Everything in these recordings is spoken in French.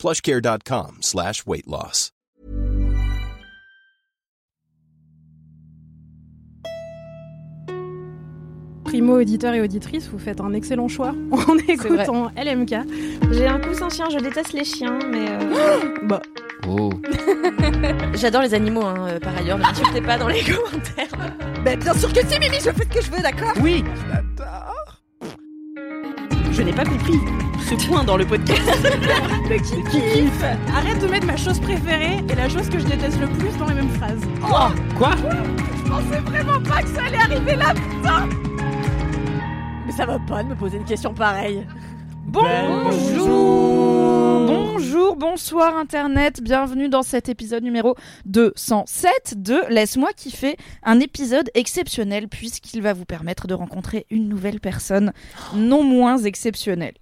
plushcare.com slash weight loss. Primo auditeur et auditrice, vous faites un excellent choix en écoutant LMK. J'ai un coussin chien, je déteste les chiens, mais. euh, Bah, Oh. J'adore les animaux, hein, euh, par ailleurs, ne m'insultez pas dans les commentaires. bah, bien sûr que si, Mimi, je fais ce que je veux, d'accord? Oui. Je n'ai pas compris ce point dans le podcast. le qui kiffe. Arrête de mettre ma chose préférée et la chose que je déteste le plus dans les mêmes phrases. Quoi Quoi Je pensais vraiment pas que ça allait arriver là, putain Mais ça va pas de me poser une question pareille. Bonjour Bonjour, bonsoir Internet, bienvenue dans cet épisode numéro 207 de Laisse-moi kiffer, un épisode exceptionnel puisqu'il va vous permettre de rencontrer une nouvelle personne non moins exceptionnelle.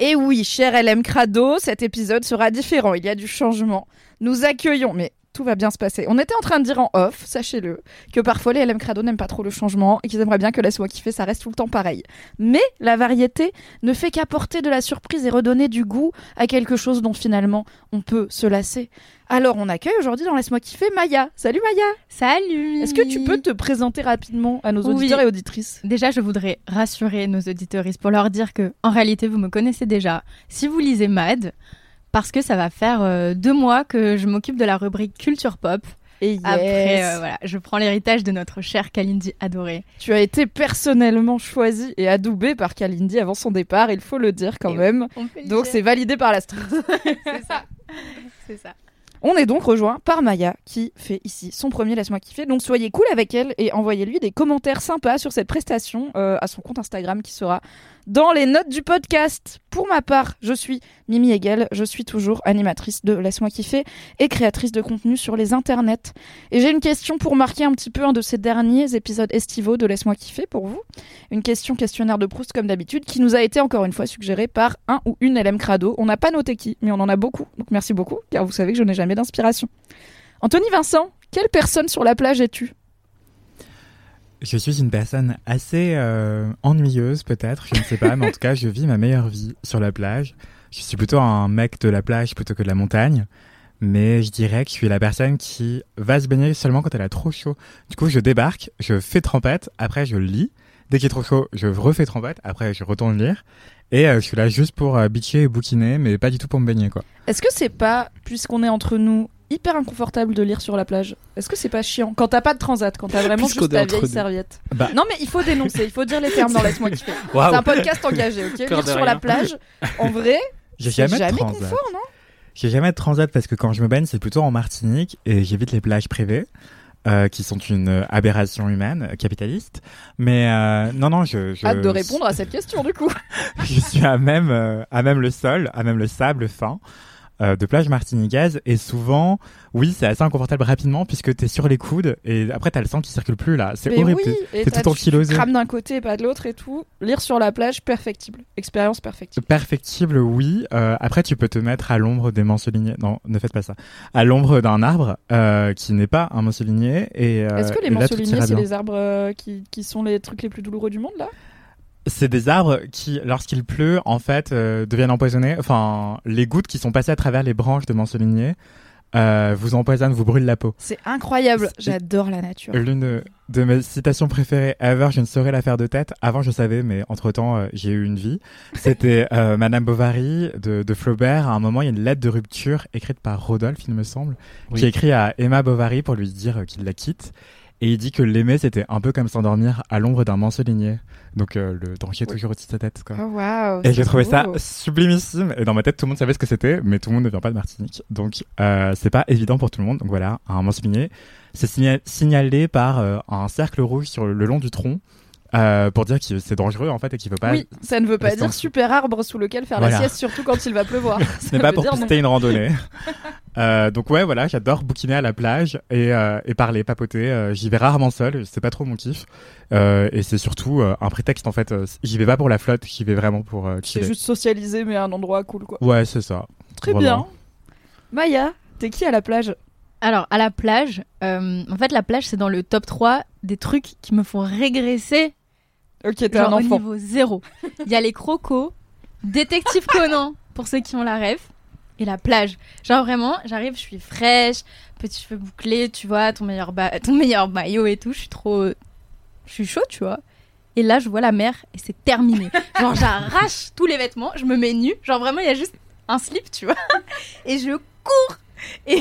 Et oui, cher LM Crado, cet épisode sera différent, il y a du changement. Nous accueillons, mais tout va bien se passer. On était en train de dire en off, sachez-le, que parfois les LM Crado n'aiment pas trop le changement et qu'ils aimeraient bien que Laisse-moi kiffer, ça reste tout le temps pareil. Mais la variété ne fait qu'apporter de la surprise et redonner du goût à quelque chose dont finalement on peut se lasser. Alors on accueille aujourd'hui dans Laisse-moi kiffer Maya. Salut Maya Salut Est-ce que tu peux te présenter rapidement à nos Oui. auditeurs et auditrices? Déjà, je voudrais rassurer nos auditeuristes pour leur dire que, en réalité, vous me connaissez déjà. Si vous lisez Mad, parce que ça va faire euh, deux mois que je m'occupe de la rubrique culture pop. Et yes, Après, euh, voilà, je prends l'héritage de notre chère Kalindi adorée. tu as été personnellement choisi et adoubé par Kalindi avant son départ, il faut le dire quand Et même. Donc c'est validé par la street. c'est ça. C'est ça. On est donc rejoint par Maya qui fait ici son premier Laisse-moi kiffer. Donc soyez cool avec elle et envoyez-lui des commentaires sympas sur cette prestation euh, à son compte Instagram qui sera dans les notes du podcast. Pour ma part, je suis Mimi Hegel, je suis toujours animatrice de Laisse-moi kiffer et créatrice de contenu sur les internets. Et j'ai une question pour marquer un petit peu un de ces derniers épisodes estivaux de Laisse-moi kiffer pour vous. Une question questionnaire de Proust comme d'habitude qui nous a été encore une fois suggérée par un ou une LM Crado. On n'a pas noté qui, mais on en a beaucoup. Donc merci beaucoup car vous savez que je n'ai jamais d'inspiration. Anthony Vincent, quelle personne sur la plage es-tu? Je suis une personne assez euh, ennuyeuse peut-être, je ne sais pas, mais en tout cas je vis ma meilleure vie sur la plage. Je suis plutôt un mec de la plage plutôt que de la montagne, mais je dirais que je suis la personne qui va se baigner seulement quand elle a trop chaud. Du coup je débarque, je fais trempette, après je lis. Dès qu'il est trop chaud, je refais trempette, après je retourne lire. Et euh, je suis là juste pour euh, bitcher et bouquiner, mais pas du tout pour me baigner quoi. Est-ce que c'est pas, puisqu'on est entre nous, hyper inconfortable de lire sur la plage Est-ce que c'est pas chiant quand t'as pas de transat, quand t'as vraiment juste ta vieille nous. serviette Bah. Non mais il faut dénoncer, il faut dire les termes dans Laisse-moi kiffer. C'est un podcast engagé, ok Lire sur rien. la plage, en vrai, J'ai jamais, jamais transat. confort, non J'ai jamais de transat parce que quand je me baigne, c'est plutôt en Martinique et j'évite les plages privées. euh, qui sont une aberration humaine euh, capitaliste mais euh, non non je, je Hâte de répondre à cette question du coup. je suis à même euh, à même le sol à même le sable fin euh, de plage martiniquaise et souvent oui c'est assez inconfortable rapidement puisque t'es sur les coudes et après t'as le sang qui circule plus là c'est horrible oui, t'es- tout ankylosé crames d'un côté et pas de l'autre et tout. Lire sur la plage, perfectible. Expérience perfectible. Perfectible, oui. Euh, après, tu peux te mettre à l'ombre des manceliniers. Non, ne faites pas ça. À l'ombre d'un arbre euh, qui n'est pas un mancelinier. Et Est-ce que les manceliniers, c'est les arbres qui, qui sont les trucs les plus douloureux du monde là? C'est des arbres qui, lorsqu'il pleut, en fait, euh, deviennent empoisonnés. Enfin, les gouttes qui sont passées à travers les branches de mancelinier euh, vous empoisonnent, vous brûlent la peau. C'est incroyable. J'adore la nature. L'une de mes citations préférées ever, je ne saurais la faire de tête. Avant, je savais, mais entre-temps, euh, j'ai eu une vie. C'était euh, Madame Bovary de, de Flaubert. À un moment, il y a une lettre de rupture écrite par Rodolphe, il me semble, Oui. qui écrit à Emma Bovary pour lui dire euh, qu'il la quitte. Et il dit que l'aimer, c'était un peu comme s'endormir à l'ombre d'un mancelinier. Donc euh, le danger est toujours au-dessus de sa tête. Quoi. Oh waouh. Et j'ai trouvé ça sublimissime. Et dans ma tête, tout le monde savait ce que c'était, mais tout le monde ne vient pas de Martinique. Donc, euh, c'est pas évident pour tout le monde. Donc voilà, un mancelinier. C'est signa- signalé par euh, un cercle rouge sur le long du tronc. euh, pour dire que c'est dangereux en fait et qu'il veut pas. Oui, ça ne veut pas dire super arbre sous lequel faire la sieste, surtout quand il va pleuvoir. Ce n'est pas pour non. pister une randonnée. Euh, donc ouais, voilà, j'adore bouquiner à la plage et, euh, et parler, papoter. Euh, j'y vais rarement seul, c'est pas trop mon kiff. Euh, et c'est surtout euh, un prétexte en fait. euh, j'y vais pas pour la flotte, j'y vais vraiment pour euh, C'est juste socialiser, mais à un endroit cool, quoi. Ouais, c'est ça. Très bien. Maya, t'es qui à la plage? Alors, à la plage, euh, en fait, la plage, c'est dans le top 3 des trucs qui me font régresser Ok, t'es un au niveau zéro. Il y a les crocos, Détective Conan, pour ceux qui ont la rêve, et la plage. Genre vraiment, j'arrive, je suis fraîche, petits cheveux bouclés, tu vois, ton meilleur, ba- ton meilleur maillot et tout, je suis trop... Je suis chaud, tu vois. Et là, je vois la mer et c'est terminé. Genre, j'arrache tous les vêtements, je me mets nue. Genre, vraiment, il y a juste un slip, tu vois. Et je cours. Et,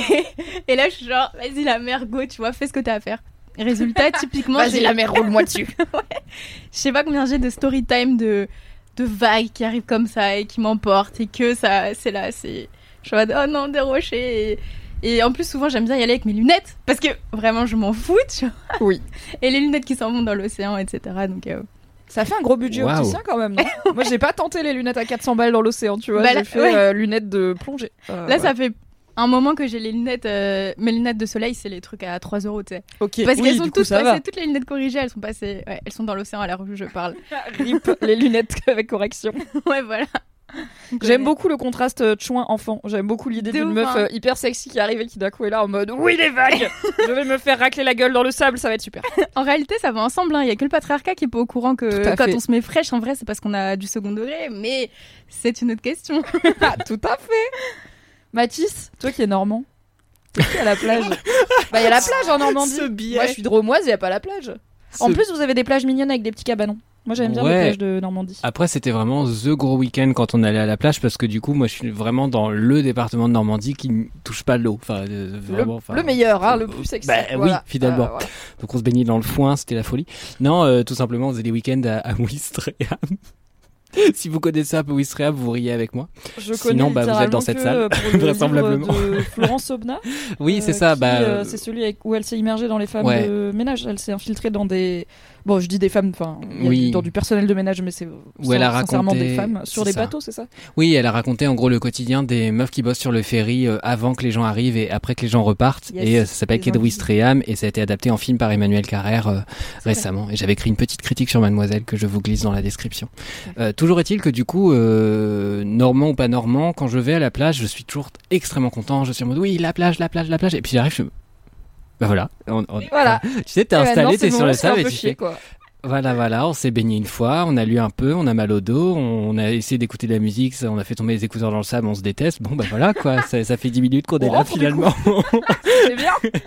et là, je suis genre, vas-y, la mer, go, tu vois, fais ce que t'as à faire. Résultat, typiquement, Vas-y, la mère, roule-moi dessus. je sais pas combien j'ai de story time de, de vagues qui arrivent comme ça et qui m'emportent et que ça, c'est là, c'est. Je suis en mode, oh non, des rochers. Et, et en plus, souvent, j'aime bien y aller avec mes lunettes parce que vraiment, je m'en fous, tu vois. Oui. Et les lunettes qui s'en vont dans l'océan, etc. Donc, euh, Ça fait un gros budget opticien quand même, non? Moi, j'ai pas tenté les lunettes à 400 balles dans l'océan, tu vois. Bah, j'ai fait ouais. euh, lunettes de plongée. Euh, là, ouais. ça fait un moment que j'ai les lunettes, euh, mes lunettes de soleil, c'est les trucs à 3 euros, tu sais. Ok, Parce oui, qu'elles sont coup, toutes ça passées, toutes les lunettes corrigées, elles sont passées, ouais, elles sont dans l'océan à l'heure où je parle. Rip, les lunettes avec correction. ouais, voilà. J'aime beaucoup le contraste euh, chouin enfant. J'aime beaucoup l'idée d'une meuf hein. euh, hyper sexy qui arrive et qui d'un coup est là en mode oui les vagues. Je vais me faire racler la gueule dans le sable, ça va être super. En réalité, ça va ensemble. hein. Il y a que le patriarcat qui est pas au courant que quand fait. on se met fraîche, en vrai, c'est parce qu'on a du second degré. Mais c'est une autre question. Ah, tout à fait. Mathis, toi qui es normand, qui à la plage? Bah il y a la plage en Normandie. Moi je suis dromoise, il y a pas la plage. En plus vous avez des plages mignonnes avec des petits cabanons. Moi j'aime bien les plages de Normandie. Après, c'était vraiment the gros week-end quand on allait à la plage parce que du coup, moi, je suis vraiment dans le département de Normandie qui ne touche pas l'eau. Enfin, euh, Le, enfin, le meilleur, hein, le plus sexy. Bah oui, finalement. Euh. Donc on se baignait dans le foin, c'était la folie. Non, euh, tout simplement, on faisait des week-ends à, à Ouistreham. si vous connaissez un peu Ouistreham, vous riez avec moi. Je connais Sinon, bah, vous êtes dans cette salle, euh, vraisemblablement. de Florence Aubenas. Oui, Euh, c'est ça. qui, bah, euh, c'est celui avec- où elle s'est immergée dans les femmes Ouais. de ménage. Elle s'est infiltrée dans des. Bon, je dis des femmes, enfin, Oui. dans du personnel de ménage, mais c'est Où elle a sincèrement raconté- des femmes sur des bateaux, c'est ça? Oui, elle a raconté en gros le quotidien des meufs qui bossent sur le ferry euh, avant que les gens arrivent et après que les gens repartent. Yes, et euh, ça s'appelle. Ouistreham et ça a été adapté en film par Emmanuel Carrère euh, récemment. Et j'avais écrit une petite critique sur Mademoiselle que je vous glisse dans la description. Euh, toujours est-il que du coup, euh, normand ou pas normand, quand je vais à la plage, je suis toujours extrêmement content. Je suis en mode oui, la plage, la plage, la plage. Et puis j'arrive, je... Bah voilà. On- on- Voilà. Tu sais, t'es installé, t'es sur moment le où c'est un sable et tu chier, fais quoi. voilà, voilà, on s'est baigné une fois, on a lu un peu, on a mal au dos, on a essayé d'écouter de la musique, on a fait tomber les écouteurs dans le sable, on se déteste. Bon, bah voilà, quoi, ça, ça fait 10 minutes qu'on est là finalement. C'est bien.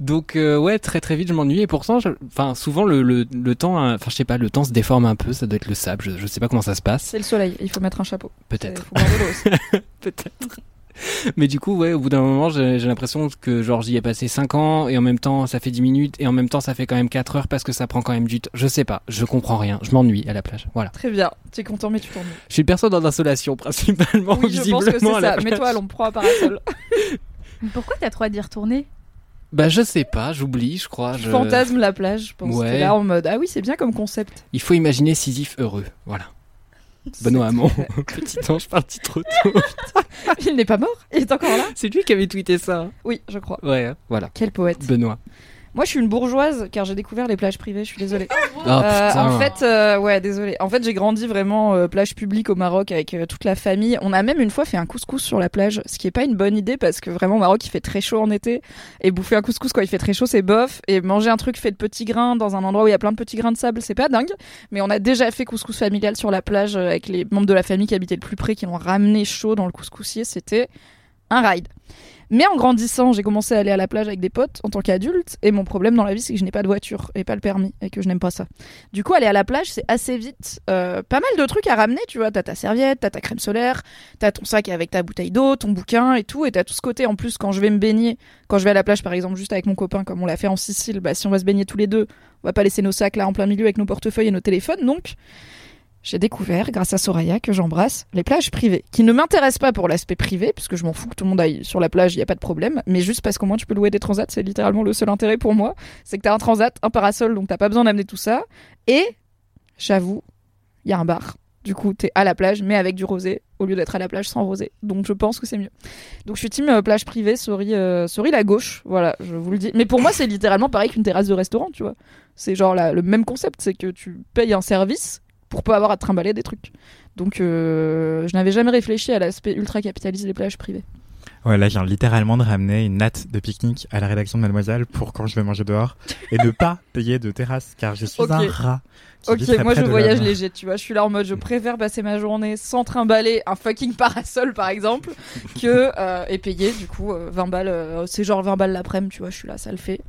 Donc, euh, ouais, très très vite, je m'ennuie. Et pourtant, enfin, souvent, le, le, le temps, hein, enfin, je sais pas, le temps se déforme un peu, ça doit être le sable, je, je sais pas comment ça se passe, C'est le soleil, il faut mettre un chapeau. Peut-être. Peut-être. Mais du coup, ouais, au bout d'un moment, j'ai l'impression que genre j'y ai passé 5 ans et en même temps ça fait 10 minutes et en même temps ça fait quand même 4 heures parce que ça prend quand même du temps. Je sais pas, je comprends rien, je m'ennuie à la plage. Voilà. Très bien. Tu es content, mais tu t'ennuies. Je suis une personne en insolation principalement, Oui, je pense que c'est à ça. Mets-toi à l'ombre, prends un parasol. Mais pourquoi t'as trop à d'y retourner? Bah je sais pas, j'oublie, je crois. Je fantasme la plage, je pense. Ouais. T'es là en mode Ah oui, c'est bien comme concept. Il faut imaginer Sisyphe heureux, voilà. Benoît Hamon, petit ange parti trop tôt. Il n'est pas mort? Il est encore là? C'est lui qui avait tweeté ça. Oui, je crois. Ouais, hein, voilà. Quel poète. Benoît. Moi, je suis une bourgeoise car j'ai découvert les plages privées. Je suis désolée. Oh Euh, putain. en fait, euh, ouais, désolé. En fait, j'ai grandi vraiment euh, plage publique au Maroc avec euh, toute la famille. On a même une fois fait un couscous sur la plage, ce qui est pas une bonne idée parce que vraiment au Maroc il fait très chaud en été et bouffer un couscous quand il fait très chaud c'est bof et manger un truc fait de petits grains dans un endroit où il y a plein de petits grains de sable c'est pas dingue. Mais on a déjà fait couscous familial sur la plage euh, avec les membres de la famille qui habitaient le plus près qui l'ont ramené chaud dans le couscoussier. C'était un ride. Mais en grandissant, j'ai commencé à aller à la plage avec des potes en tant qu'adulte. Et mon problème dans la vie, c'est que je n'ai pas de voiture et pas le permis et que je n'aime pas ça. Du coup, aller à la plage, c'est assez vite euh, pas mal de trucs à ramener. Tu vois, t'as ta serviette, t'as ta crème solaire, t'as ton sac avec ta bouteille d'eau, ton bouquin et tout. Et t'as tout ce côté. En plus, quand je vais me baigner, quand je vais à la plage, par exemple, juste avec mon copain, comme on l'a fait en Sicile, bah, si on va se baigner tous les deux, on va pas laisser nos sacs là en plein milieu avec nos portefeuilles et nos téléphones. Donc, j'ai découvert, grâce à Soraya, que j'embrasse, les plages privées, qui ne m'intéressent pas pour l'aspect privé, puisque je m'en fous que tout le monde aille sur la plage, il n'y a pas de problème, mais juste parce qu'au moins tu peux louer des transats, c'est littéralement le seul intérêt pour moi, c'est que t'as un transat, un parasol, donc t'as pas besoin d'amener tout ça, et j'avoue, il y a un bar. Du coup, t'es à la plage, mais avec du rosé, au lieu d'être à la plage sans rosé. Donc, je pense que c'est mieux. Donc, je suis team euh, plage privée, sorry, euh, la gauche. Voilà, je vous le dis. Mais pour moi, c'est littéralement pareil qu'une terrasse de restaurant, tu vois. C'est genre la- le même concept, c'est que tu payes un service pour pas avoir à trimballer des trucs. Donc, euh, je n'avais jamais réfléchi à l'aspect ultra capitaliste des plages privées. Ouais, là, je viens littéralement de ramener une natte de pique-nique à la rédaction de Mademoiselle pour quand je vais manger dehors et ne pas payer de terrasse car je suis un rat. Ok, moi je voyage léger, tu vois. Je suis là en mode, je préfère passer ma journée sans trimballer un fucking parasol par exemple, que euh, et payer du coup euh, 20 balles. euh, c'est genre 20 balles l'après-midi, tu vois. Je suis là, ça le fait.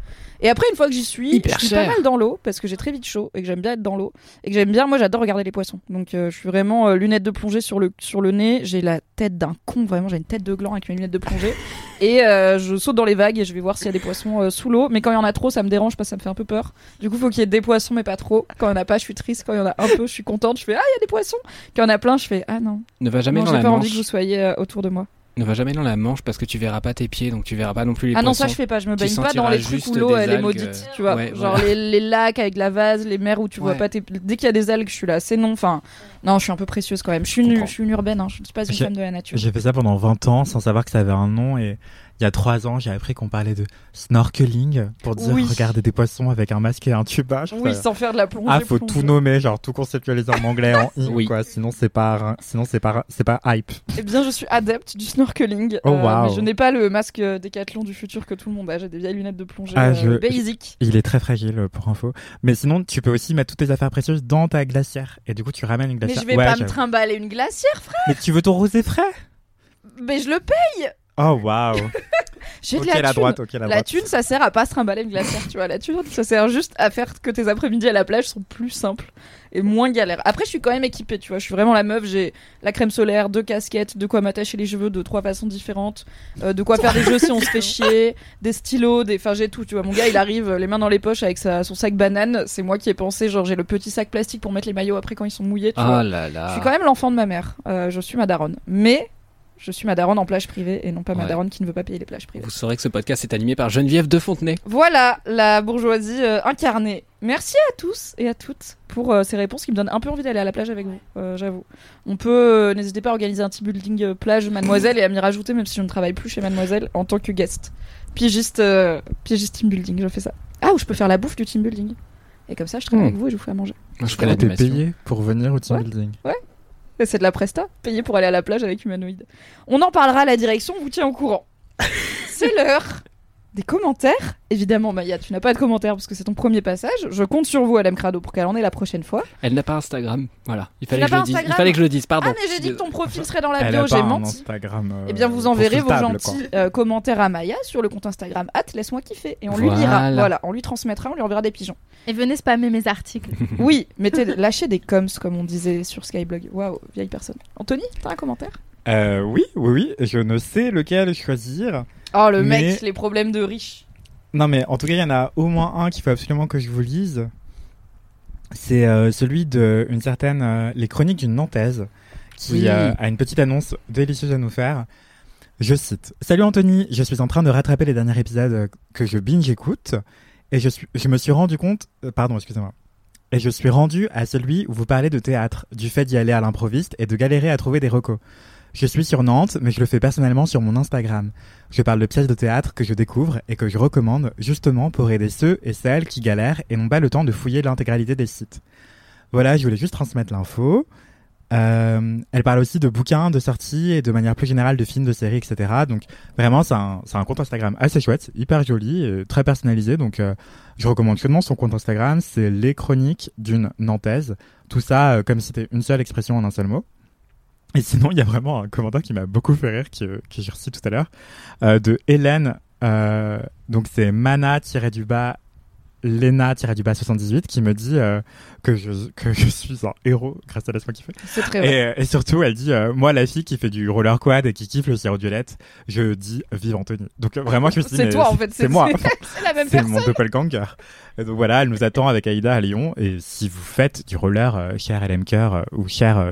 Et après, une fois que j'y suis, Hyper je suis cher. pas mal dans l'eau parce que j'ai très vite chaud et que j'aime bien être dans l'eau et que j'aime bien. Moi, j'adore regarder les poissons. Donc, euh, je suis vraiment euh, lunettes de plongée sur le sur le nez. J'ai la tête d'un con, vraiment. J'ai une tête de gland avec mes lunettes de plongée et euh, je saute dans les vagues et je vais voir s'il y a des poissons euh, sous l'eau. Mais quand il y en a trop, ça me dérange parce que ça me fait un peu peur. Du coup, faut qu'il y ait des poissons, mais pas trop. Quand il y en a pas, je suis triste. Quand il y en a un peu, je suis contente. Je fais ah, il y a des poissons. Quand il y en a plein, je fais ah non. Ne va jamais non, dans j'ai pas envie que vous soyez euh, autour de moi. Ne va jamais dans la Manche parce que tu verras pas tes pieds, donc tu verras pas non plus les ah non, ça je fais pas. Je me baigne pas dans les trucs où l'eau elle est maudite, euh, tu vois. ouais, Genre voilà. les, les lacs avec la vase, les mers où tu vois pas tes. Dès qu'il y a des algues, je suis là. C'est non. Enfin, non, je suis un peu précieuse quand même. Je suis une, je suis une urbaine. Hein. Je suis pas une femme de la nature. J'ai fait ça pendant 20 ans sans savoir que ça avait un nom et il y a 3 ans, j'ai appris qu'on parlait de snorkeling pour dire Oui. regarder des poissons avec un masque et un tuba. Oui, sans faire de la plongée. ah, faut plongée. tout nommer, genre tout conceptualiser en anglais, en i, Oui. quoi. Sinon, c'est pas, sinon c'est pas, c'est pas hype. Eh bien, je suis adepte du snorkeling. Oh, euh, wow. Mais je n'ai pas le masque euh, décathlon du futur que tout le monde a. J'ai des vieilles lunettes de plongée Ah, euh, je- basic. Il est très fragile euh, pour info. Mais sinon, tu peux aussi mettre toutes tes affaires précieuses dans ta glacière. Et du coup, tu ramènes une Mais glacière. je vais Ouais, pas me trimballer une glacière, frère. Mais tu veux ton rosé frais? Mais je le paye. Oh waouh. J'ai de la, la thune. droite, ok la La droite. thune, ça sert à pas se trimballer une glacière, tu vois. La thune, ça sert juste à faire que tes après-midi à la plage sont plus simples et moins galères. Après, je suis quand même équipée, tu vois. Je suis vraiment la meuf. J'ai la crème solaire, deux casquettes, de quoi m'attacher les cheveux de trois façons différentes, euh, de quoi faire des jeux si on se fait chier, des stylos, des. Enfin, j'ai tout, tu vois. Mon gars, il arrive euh, les mains dans les poches avec sa, son sac banane. C'est moi qui ai pensé, genre, j'ai le petit sac plastique pour mettre les maillots après quand ils sont mouillés, tu vois. Ah là là. Je suis quand même l'enfant de ma mère. Euh, je suis ma daronne. Mais. Je suis ma daronne en plage privée et non pas ma Ouais. daronne qui ne veut pas payer les plages privées. Vous saurez que ce podcast est animé par Geneviève de Fontenay. Voilà la bourgeoisie euh, incarnée. Merci à tous et à toutes pour euh, ces réponses qui me donnent un peu envie d'aller à la plage avec vous, euh, j'avoue. On peut, euh, n'hésitez pas à organiser un petit building euh, plage Mademoiselle et à m'y rajouter même si je ne travaille plus chez Mademoiselle en tant que guest. Pigiste, euh, pigiste team building, je fais ça. Ah, ou je peux faire la bouffe du team building. Et comme ça, je travaille Hmm. avec vous et je vous fais à manger. Je était l'animation. payée pour venir au team Ouais. building. Et C'est de la presta, payé pour aller à la plage avec humanoïde. On en parlera à la direction, on vous tient au courant. C'est l'heure des commentaires. Évidemment, Maya, tu n'as pas de commentaires parce que c'est ton premier passage. Je compte sur vous, LM Crado, pour qu'elle en ait la prochaine fois. Elle n'a pas Instagram. Voilà. Il fallait, que je pas le dise. Il fallait que je le dise. Pardon. ah, mais j'ai dit que ton profil serait dans la Elle bio, j'ai menti. Instagram. euh, Eh bien, vous enverrez vos gentils euh, commentaires à Maya sur le compte Instagram at laisse-moi kiffer et on lui lira. Voilà. Voilà, on lui transmettra, on lui enverra des pigeons. Et venez spammer mes articles. oui, mettez, lâchez des coms comme on disait sur Skyblog. Waouh, vieille personne. Anthony, t'as un commentaire? Euh, oui, oui, oui. Je ne sais lequel choisir. Oh le Mais- mec, les problèmes de riches. Non, mais en tout cas, il y en a au moins un qu'il faut absolument que je vous lise. C'est euh, celui de une certaine euh, les chroniques d'une Nantaise qui Oui. euh, a une petite annonce délicieuse à nous faire. Je cite Salut Anthony, je suis en train de rattraper les derniers épisodes que je binge écoute et je suis je me suis rendu compte pardon excusez-moi et je suis rendu à celui où vous parlez de théâtre, du fait d'y aller à l'improviste et de galérer à trouver des recos. Je suis sur Nantes, mais je le fais personnellement sur mon Instagram. Je parle de pièces de théâtre que je découvre et que je recommande justement pour aider ceux et celles qui galèrent et n'ont pas le temps de fouiller l'intégralité des sites. Voilà, je voulais juste transmettre l'info. Euh, elle parle aussi de bouquins, de sorties et de manière plus générale de films, de séries, etc. Donc vraiment, c'est un, compte Instagram assez chouette, hyper joli, et très personnalisé. Donc euh, je recommande chaudement son compte Instagram. C'est les chroniques d'une Nantaise. Tout ça euh, comme si c'était une seule expression en un seul mot. Et sinon, il y a vraiment un commentaire qui m'a beaucoup fait rire, qui, que j'ai reçu tout à l'heure, euh, de Hélène. Euh, donc c'est mana-du-bas Lena-du-bas 78 qui me dit euh, que, je, que je suis un héros grâce à Laisse-moi kiffer. C'est très vrai. Et, et surtout, elle dit Moi, la fille qui fait du roller quad et qui kiffe le sirop violette, je dis Vive Anthony. Donc vraiment, je me suis dit C'est toi en fait, C'est moi. C'est la même C'est personne. mon doppelganger. Et donc voilà, elle nous attend avec Aïda à Lyon. Et si vous faites du roller, euh, cher LMK euh, ou cher euh,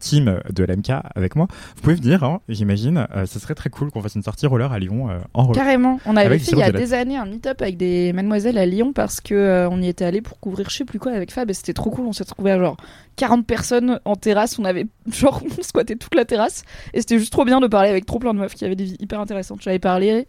team de LMK avec moi, vous pouvez venir, hein, j'imagine. Ce serait très cool qu'on fasse une sortie roller à Lyon en roller. Carrément. On avait fait il y a des années un meet-up avec des mademoiselles à Lyon, parce que on y était allé pour couvrir je sais plus quoi avec Fab et c'était trop cool. On s'est retrouvé à genre 40 personnes en terrasse. On avait genre on squattait toute la terrasse et c'était juste trop bien de parler avec trop plein de meufs qui avaient des vies hyper intéressantes. J'avais parlé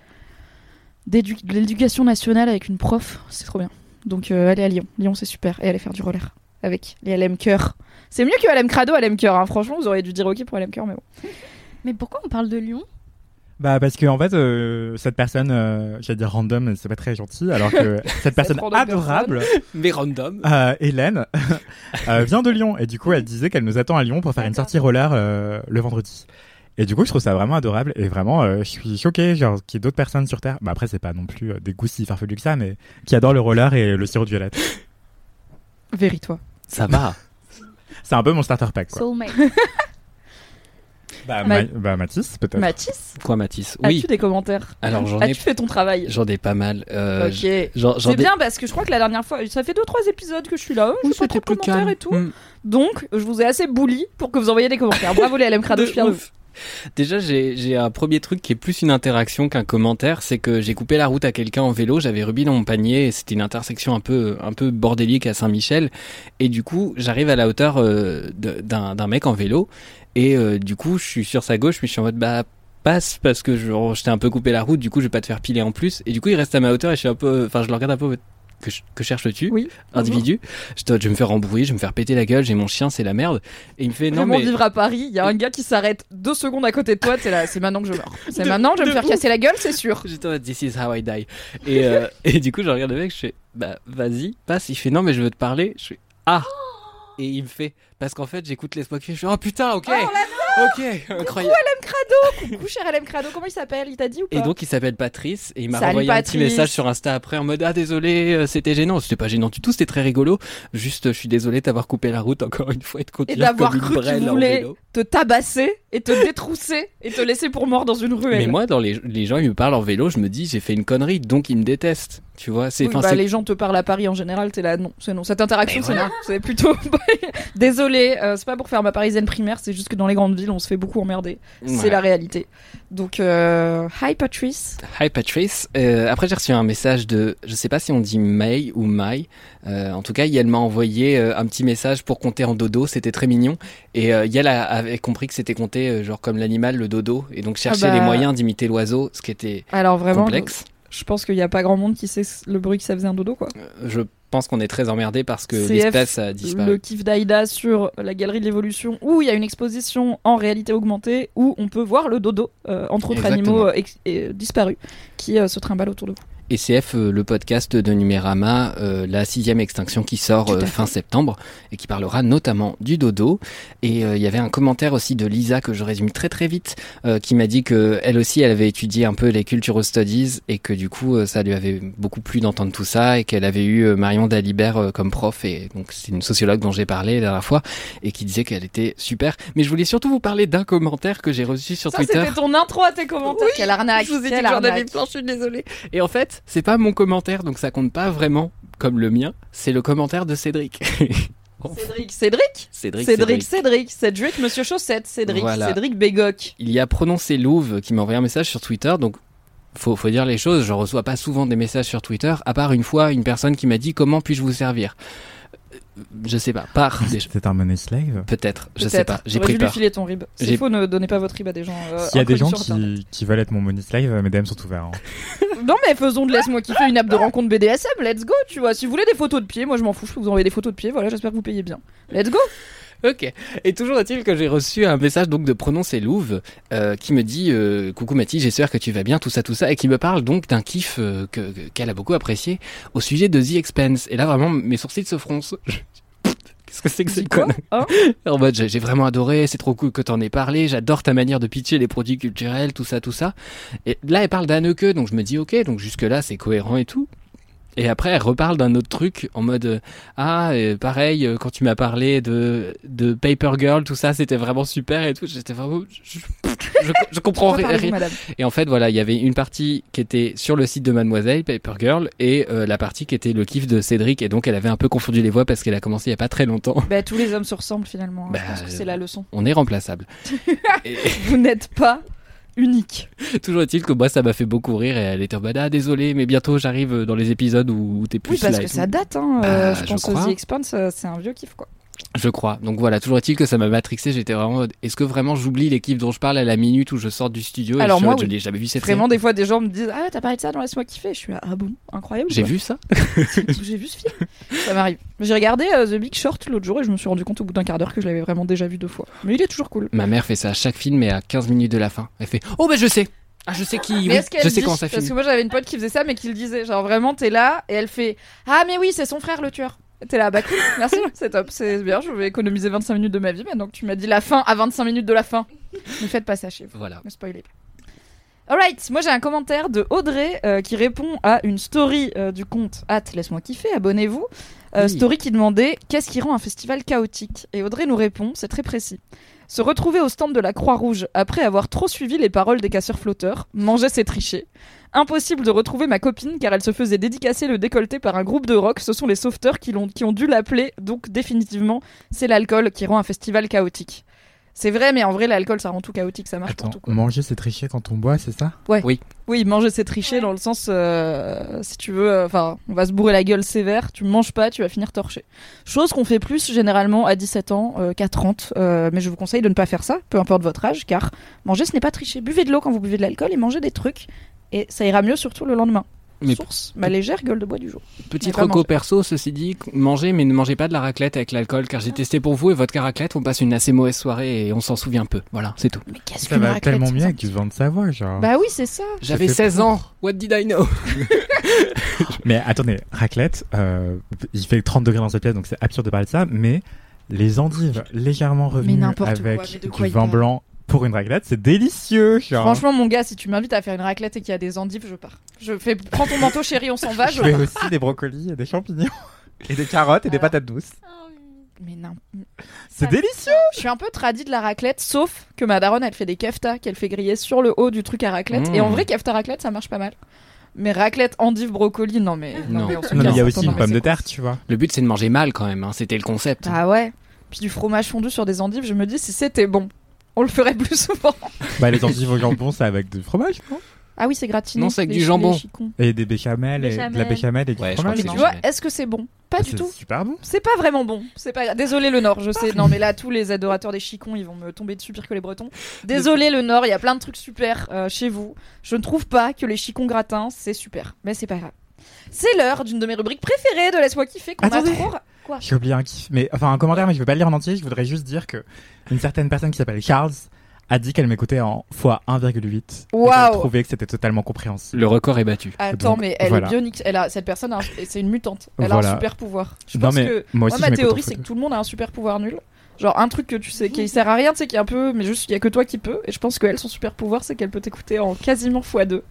de l'éducation nationale avec une prof, c'est trop bien. Donc euh, allez à Lyon. Lyon c'est super et allez faire du roller avec les LM Cœur. C'est mieux que LM Crado, LM Cœur. hein. Franchement, vous auriez dû dire ok pour LM Cœur, mais bon. Mais pourquoi on parle de Lyon? Bah parce que en fait euh, cette personne, euh, j'allais dire random, c'est pas très gentil, alors que cette personne adorable, Mais random. euh, Hélène, euh, vient de Lyon et du coup elle disait qu'elle nous attend à Lyon pour faire une sortie roller euh, le vendredi. Et du coup je trouve ça vraiment adorable et vraiment euh, je suis choqué genre qu'il y ait d'autres personnes sur Terre. Bah après c'est pas non plus euh, des goûts si farfelus que ça, mais qui adorent le roller et le sirop de violette. Véris-toi. Ça va. C'est un peu mon starter pack quoi. Soulmate. Bah, Ma- bah Mathis peut-être. Mathis, Quoi, Mathis as-tu Oui. des commentaires Alors j'en ai, As-tu fait ton travail j'en ai pas mal. Euh, Ok. j'en- j'en C'est ai- bien parce que je crois que la dernière fois, ça fait deux trois épisodes que je suis là, oh, j'ai pas trop de commentaires et tout. Hmm. Donc, je vous ai assez bully pour que vous envoyiez des commentaires. Bravo les LM Crado, De je suis Déjà, j'ai un premier truc qui est plus une interaction qu'un commentaire, c'est que j'ai coupé la route à quelqu'un en vélo, j'avais Ruby dans mon panier, c'était une intersection un peu un peu bordélique à Saint-Michel, et du coup, j'arrive à la hauteur euh, d'un mec en vélo, et euh, du coup, je suis sur sa gauche, mais je suis en mode bah passe parce que je je t'ai un peu coupé la route, du coup, je vais pas te faire piler en plus, et du coup, il reste à ma hauteur, et je suis un peu, enfin, je le regarde un peu que, je- que cherches-tu, Oui. individu. Je, dois- je vais me faire embrouiller, je vais me faire péter la gueule, j'ai mon chien, c'est la merde, et il me fait non mais vivre à Paris, il y a un gars qui s'arrête deux secondes à côté de toi, t'es là, c'est maintenant que je meurs. C'est maintenant, je vais me faire casser la gueule, c'est sûr. J'étais en mode, this is how I die. Et, euh, et du coup, je regarde le mec, je fais, bah, vas-y, passe. Il fait, non, mais je veux te parler. Je fais, ah! Et il me fait, parce qu'en fait, j'écoute les Spock. Je fais, oh putain, ok! Ok, incroyable. Coucou cher LM Crado, comment il s'appelle Il t'a dit ou pas Et donc, il s'appelle Patrice. Et il m'a Salut, renvoyé un petit message sur Insta après en mode, ah, désolé, euh, c'était gênant. C'était pas gênant du tout, c'était très rigolo. Juste, je suis désolé d'avoir coupé la route encore une fois et de Et continuer d'avoir comme une cru brêle qu'il en voulait vélo. te tabasser et te détrousser et te laisser pour mort dans une ruelle. Mais moi, dans les, les gens, ils me parlent en vélo, je me dis, j'ai fait une connerie, donc ils me détestent. Tu vois, c'est, Oui, enfin, bah, c'est- les gens te parlent à Paris en général, t'es là, non, c'est non. Cette interaction, Mais c'est voilà. non. C'est plutôt. Désolé, euh, c'est pas pour faire ma parisienne primaire, c'est juste que dans les grandes villes, on se fait beaucoup emmerder. C'est la réalité. Donc, euh, hi Patrice. Hi Patrice. Euh, après j'ai reçu un message de, je sais pas si on dit May ou Mai. Euh, en tout cas, Yael m'a envoyé un petit message pour compter en dodo. C'était très mignon. Et Yael a- avait compris que c'était compté genre comme l'animal, le dodo, et donc Ah bah. les moyens d'imiter l'oiseau, ce qui était Alors vraiment, complexe. je pense qu'il y a pas grand monde qui sait le bruit que ça faisait un dodo, quoi. Je pense qu'on est très emmerdé parce que CF, l'espèce a disparu. Le kiff d'Aïda sur la galerie de l'évolution, où il y a une exposition en réalité augmentée, où on peut voir le dodo, euh, entre autres Exactement. animaux euh, ex- euh, disparus, qui se trimballent autour de vous. Et CF, euh, le podcast de Numérama, euh, la sixième extinction qui sort euh, fin septembre et qui parlera notamment du dodo. Et euh, il y avait un commentaire aussi de Lisa que je résume très très vite, euh, qui m'a dit que elle aussi elle avait étudié un peu les cultural studies et que du coup ça lui avait beaucoup plu d'entendre tout ça et qu'elle avait eu Marion Dalibert euh, comme prof et donc c'est une sociologue dont j'ai parlé la dernière fois et qui disait qu'elle était super. Mais je voulais surtout vous parler d'un commentaire que j'ai reçu sur Ça, Twitter. c'était ton intro à tes commentaires. Quelle arnaque. Je vous ai dit quelle que j'en avais arnaque. plein, je suis désolée. Et en fait, c'est pas mon commentaire, donc ça compte pas vraiment comme le mien. C'est le commentaire de Cédric. Cédric, Cédric, Cédric, Cédric, Cédric, Cédric, Monsieur Chaussette, Cédric. Cédric Bégoc. Il y a prononcé Louve qui m'a envoyé un message sur Twitter, donc faut, faut dire les choses. Je reçois pas souvent des messages sur Twitter, à part une fois une personne qui m'a dit comment puis-je vous servir? Je sais pas, par des C'est un money slave. peut-être, je sais pas, j'ai pris dû lui peur. filer ton rib. C'est faux, ne donnez pas votre rib à des gens. euh, S'il y a des gens qui, qui veulent être mon money slave, euh, mes DM sont ouverts. hein. Non, mais faisons de laisse-moi kiffer une app de rencontre BDSM, let's go, tu vois. Si vous voulez des photos de pieds, moi je m'en fous, je peux vous envoyer des photos de pieds, voilà, j'espère que vous payez bien. Let's go Ok. Et toujours est-il que j'ai reçu un message donc de prononcer Louve euh, qui me dit euh, coucou Mathis, j'espère que tu vas bien, tout ça, tout ça, et qui me parle donc d'un kiff euh, que- que- qu'elle a beaucoup apprécié au sujet de The Expense. Et là vraiment mes sourcils se froncent. Qu'est-ce que c'est que Dis cette quoi connerie Hein En mode j'ai vraiment adoré, c'est trop cool que t'en aies parlé, j'adore ta manière de pitcher les produits culturels, tout ça, tout ça. Et là elle parle d'Anneke, donc je me dis ok, donc jusque là c'est cohérent et tout. Et après, elle reparle d'un autre truc en mode euh, ah pareil euh, quand tu m'as parlé de de Paper Girl tout ça c'était vraiment super et tout j'étais vraiment je, je, je comprends rien et en fait voilà il y avait une partie qui était sur le site de Mademoiselle Paper Girl et euh, la partie qui était le kiff de Cédric et donc elle avait un peu confondu les voix parce qu'elle a commencé il y a pas très longtemps Bah, tous les hommes se ressemblent finalement. hein. Bah, je pense que c'est la leçon. on est remplaçable et, Vous n'êtes pas unique. Toujours est-il que moi, ça m'a fait beaucoup rire et elle était en mode Ah, désolé, mais bientôt j'arrive dans les épisodes où, t'es plus Oui, parce là. que ça date, hein. Bah, euh, je je pense crois. The Expanse, euh, c'est un vieux kiff, quoi. Je crois. Donc voilà, toujours est-il que ça m'a matrixé. J'étais vraiment. en mode, Est-ce que vraiment j'oublie l'équipe dont je parle à la minute où je sors du studio et Alors je, suis en moi, je oui. n'ai jamais vu cette Vraiment, série des fois, des gens me disent Ah, t'as parlé de ça dans Laisse-moi kiffer. Je suis là, Ah bon, incroyable. J'ai vu ça J'ai vu ce film. Ça m'arrive. J'ai regardé euh, The Big Short l'autre jour et je me suis rendu compte au bout d'un quart d'heure que je l'avais vraiment déjà vu deux fois. Mais il est toujours cool. Ma mère fait ça à chaque film, mais à 15 minutes de la fin. Elle fait Oh, ben je sais Ah, je sais qui. Mais oui, je sais quand ça Parce finit. que moi j'avais une pote qui faisait ça mais qui le disait. Genre vraiment t'es là et elle fait Ah mais oui c'est son frère le tueur. T'es là, bah cool, merci, c'est top, c'est bien, je vais économiser 25 minutes de ma vie maintenant que tu m'as dit la fin à 25 minutes de la fin. Ne faites pas ça chez vous, Voilà. ne spoilez pas. Alright, moi j'ai un commentaire de Audrey euh, qui répond à une story euh, du compte Hâte, laisse-moi kiffer, abonnez-vous. Euh, Oui. Story qui demandait Qu'est-ce qui rend un festival chaotique? Et Audrey nous répond, c'est très précis. Se retrouver au stand de la Croix-Rouge après avoir trop suivi les paroles des casseurs flotteurs, manger c'est tricher. Impossible de retrouver ma copine car elle se faisait dédicacer le décolleté par un groupe de rock. Ce sont les sauveteurs qui, qui ont dû l'appeler, donc définitivement, c'est l'alcool qui rend un festival chaotique. C'est vrai, mais en vrai, l'alcool ça rend tout chaotique, ça marche Attends, pour tout. quoi. manger c'est tricher quand on boit, c'est ça? Oui, manger c'est tricher dans le sens, euh, si tu veux, euh, enfin, on va se bourrer la gueule sévère, tu manges pas, tu vas finir torché. Chose qu'on fait plus généralement à 17 ans euh, qu'à 30, euh, mais je vous conseille de ne pas faire ça, peu importe votre âge, car manger ce n'est pas tricher. Buvez de l'eau quand vous buvez de l'alcool et mangez des trucs, et ça ira mieux surtout le lendemain. Mais Source, ma légère gueule de bois du jour. Petite pas reco perso, ceci dit, mangez, mais ne mangez pas de la raclette avec l'alcool, car j'ai testé pour vous et votre raclette, on passe une assez mauvaise soirée et on s'en souvient peu. Voilà, c'est tout. Mais qu'est-ce Ça va raclette, tellement ça avec du vin de Savoie, genre. Bah oui, c'est ça. J'avais fait 16 pour. ans, what did I know? Mais attendez, raclette, euh, il fait 30 degrés dans cette pièce, donc c'est absurde de parler de ça, mais les endives légèrement revenues avec quoi du vin blanc pour une raclette, c'est délicieux, genre. Franchement, mon gars, si tu m'invites à faire une raclette et qu'il y a des endives, je pars. Je fais, prends ton manteau, chérie, on s'en va. Je je fais aussi des brocolis et des champignons. Et des carottes et des patates douces. Mais non. C'est Ah, délicieux Je suis un peu tradie de la raclette, sauf que ma daronne, elle fait des kefta qu'elle fait griller sur le haut du truc à raclette. Mmh. Et en vrai, kefta raclette, ça marche pas mal. Mais raclette, endive, brocoli, non mais. Non. il y a aussi Non, une pomme de terre, tu vois. Le but c'est de manger mal quand même, hein, c'était le concept. Ah ouais. Puis du fromage fondu sur des endives, je me dis si c'était bon, on le ferait plus souvent. Bah, les endives au jambon, c'est avec du fromage, non? Ah oui, c'est gratiné. Non, c'est avec du jambon. Et des béchamel, et de la Béchamel. béchamel et du Ouais, je fromage. crois Mais tu vois, est-ce que c'est bon? Pas Ah, du c'est tout. super bon. C'est pas vraiment bon. C'est pas. Désolé le Nord, je sais. Non mais là tous les adorateurs des chicons, ils vont me tomber dessus pire que les Bretons. Désolé le Nord, il y a plein de trucs super euh, chez vous. Je ne trouve pas que les chicons gratins c'est super, mais c'est pas grave. C'est l'heure d'une de mes rubriques préférées de Laisse-moi kiffer qu'on a Attendez. trop. ra- Quoi J'ai oublié un kiff. Mais, enfin, un commentaire, mais je veux pas le lire en entier. Je voudrais juste dire que une certaine personne qui s'appelle Charles a dit qu'elle m'écoutait en x 1,8. et Waouh. trouvait que c'était totalement compréhensible. Le record est battu. Attends, Donc, mais elle voilà. est bionique. Elle a cette personne, c'est une mutante. Elle a un super pouvoir. Je non, pense mais que moi aussi, ma théorie c'est que tout le monde a un super pouvoir nul. Genre un truc que tu sais qui sert à rien, tu sais qui est un peu, mais juste il y a que toi qui peux. Et je pense qu'elle son super pouvoir c'est qu'elle peut t'écouter en quasiment x2.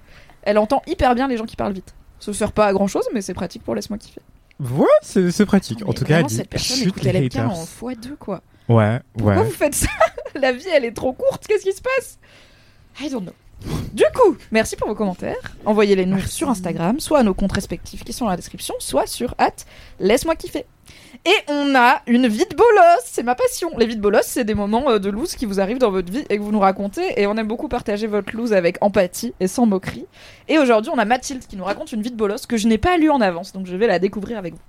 Elle entend hyper bien les gens qui parlent vite. Ça sert pas à grand chose, mais c'est pratique pour laisse-moi kiffer. Ouais, c'est pratique. Non, en tout cas, elle cette personne écoute les en x2 quoi. Ouais, Pourquoi ouais. vous faites ça? La vie elle est trop courte, qu'est-ce qui se passe? I don't know. Du coup, merci pour vos commentaires. Envoyez-les nous sur Instagram, soit à nos comptes respectifs qui sont dans la description, soit sur hâte laisse-moi kiffer. Et on a une vie de bolos, c'est ma passion. Les vies de bolos, c'est des moments euh, de loose qui vous arrivent dans votre vie et que vous nous racontez. Et on aime beaucoup partager votre loose avec empathie et sans moquerie. Et aujourd'hui, on a Mathilde qui nous raconte une vie de bolos que je n'ai pas lue en avance, donc je vais la découvrir avec vous.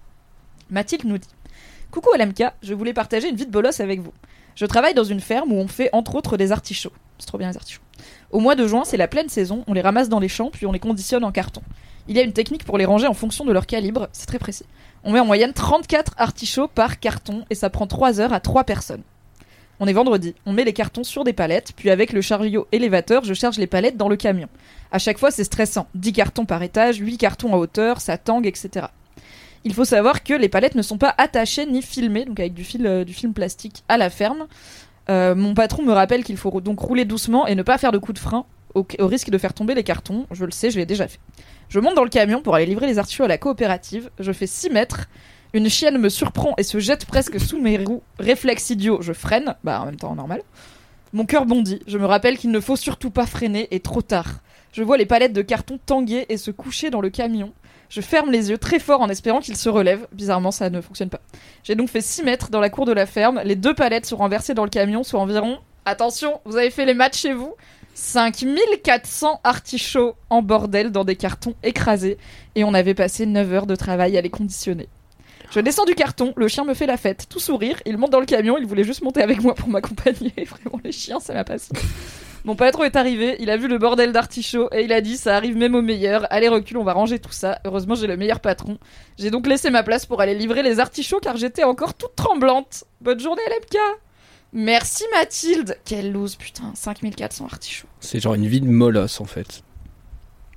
Mathilde nous dit Coucou LMK, je voulais partager une vie de bolos avec vous. Je travaille dans une ferme où on fait entre autres des artichauts. C'est trop bien les artichauts. Au mois de juin, c'est la pleine saison, on les ramasse dans les champs puis on les conditionne en carton. Il y a une technique pour les ranger en fonction de leur calibre, c'est très précis. On met en moyenne 34 artichauts par carton et ça prend 3 heures à 3 personnes. On est vendredi, on met les cartons sur des palettes, puis avec le chariot élévateur, je charge les palettes dans le camion. À chaque fois, c'est stressant. 10 cartons par étage, 8 cartons à hauteur, ça tangue, etc. Il faut savoir que les palettes ne sont pas attachées ni filmées, donc avec du, euh, du film plastique à la ferme. Euh, mon patron me rappelle qu'il faut donc rouler doucement et ne pas faire de coups de frein au, au risque de faire tomber les cartons. Je le sais, je l'ai déjà fait. Je monte dans le camion pour aller livrer les artichauts à la coopérative. Je fais 6 mètres. Une chienne me surprend et se jette presque sous mes roues. Réflexe idiot, je freine. Bah, en même temps, normal. Mon cœur bondit. Je me rappelle qu'il ne faut surtout pas freiner et trop tard. Je vois les palettes de carton tanguer et se coucher dans le camion. Je ferme les yeux très fort en espérant qu'il se relève. Bizarrement, ça ne fonctionne pas. J'ai donc fait 6 mètres dans la cour de la ferme. Les deux palettes sont renversées dans le camion, soit environ. Attention, vous avez fait les maths chez vous 5400 artichauts en bordel dans des cartons écrasés et on avait passé 9 heures de travail à les conditionner. Je descends du carton, le chien me fait la fête, tout sourire, il monte dans le camion, il voulait juste monter avec moi pour m'accompagner. Vraiment, les chiens, ça m'a passé. Mon patron est arrivé, il a vu le bordel d'artichaut et il a dit ça arrive même au meilleur. Allez recule, on va ranger tout ça. Heureusement j'ai le meilleur patron. J'ai donc laissé ma place pour aller livrer les artichauts car j'étais encore toute tremblante. Bonne journée LMK Merci Mathilde Quelle loose putain, 5400 artichauts. C'est genre une vie de molosse en fait.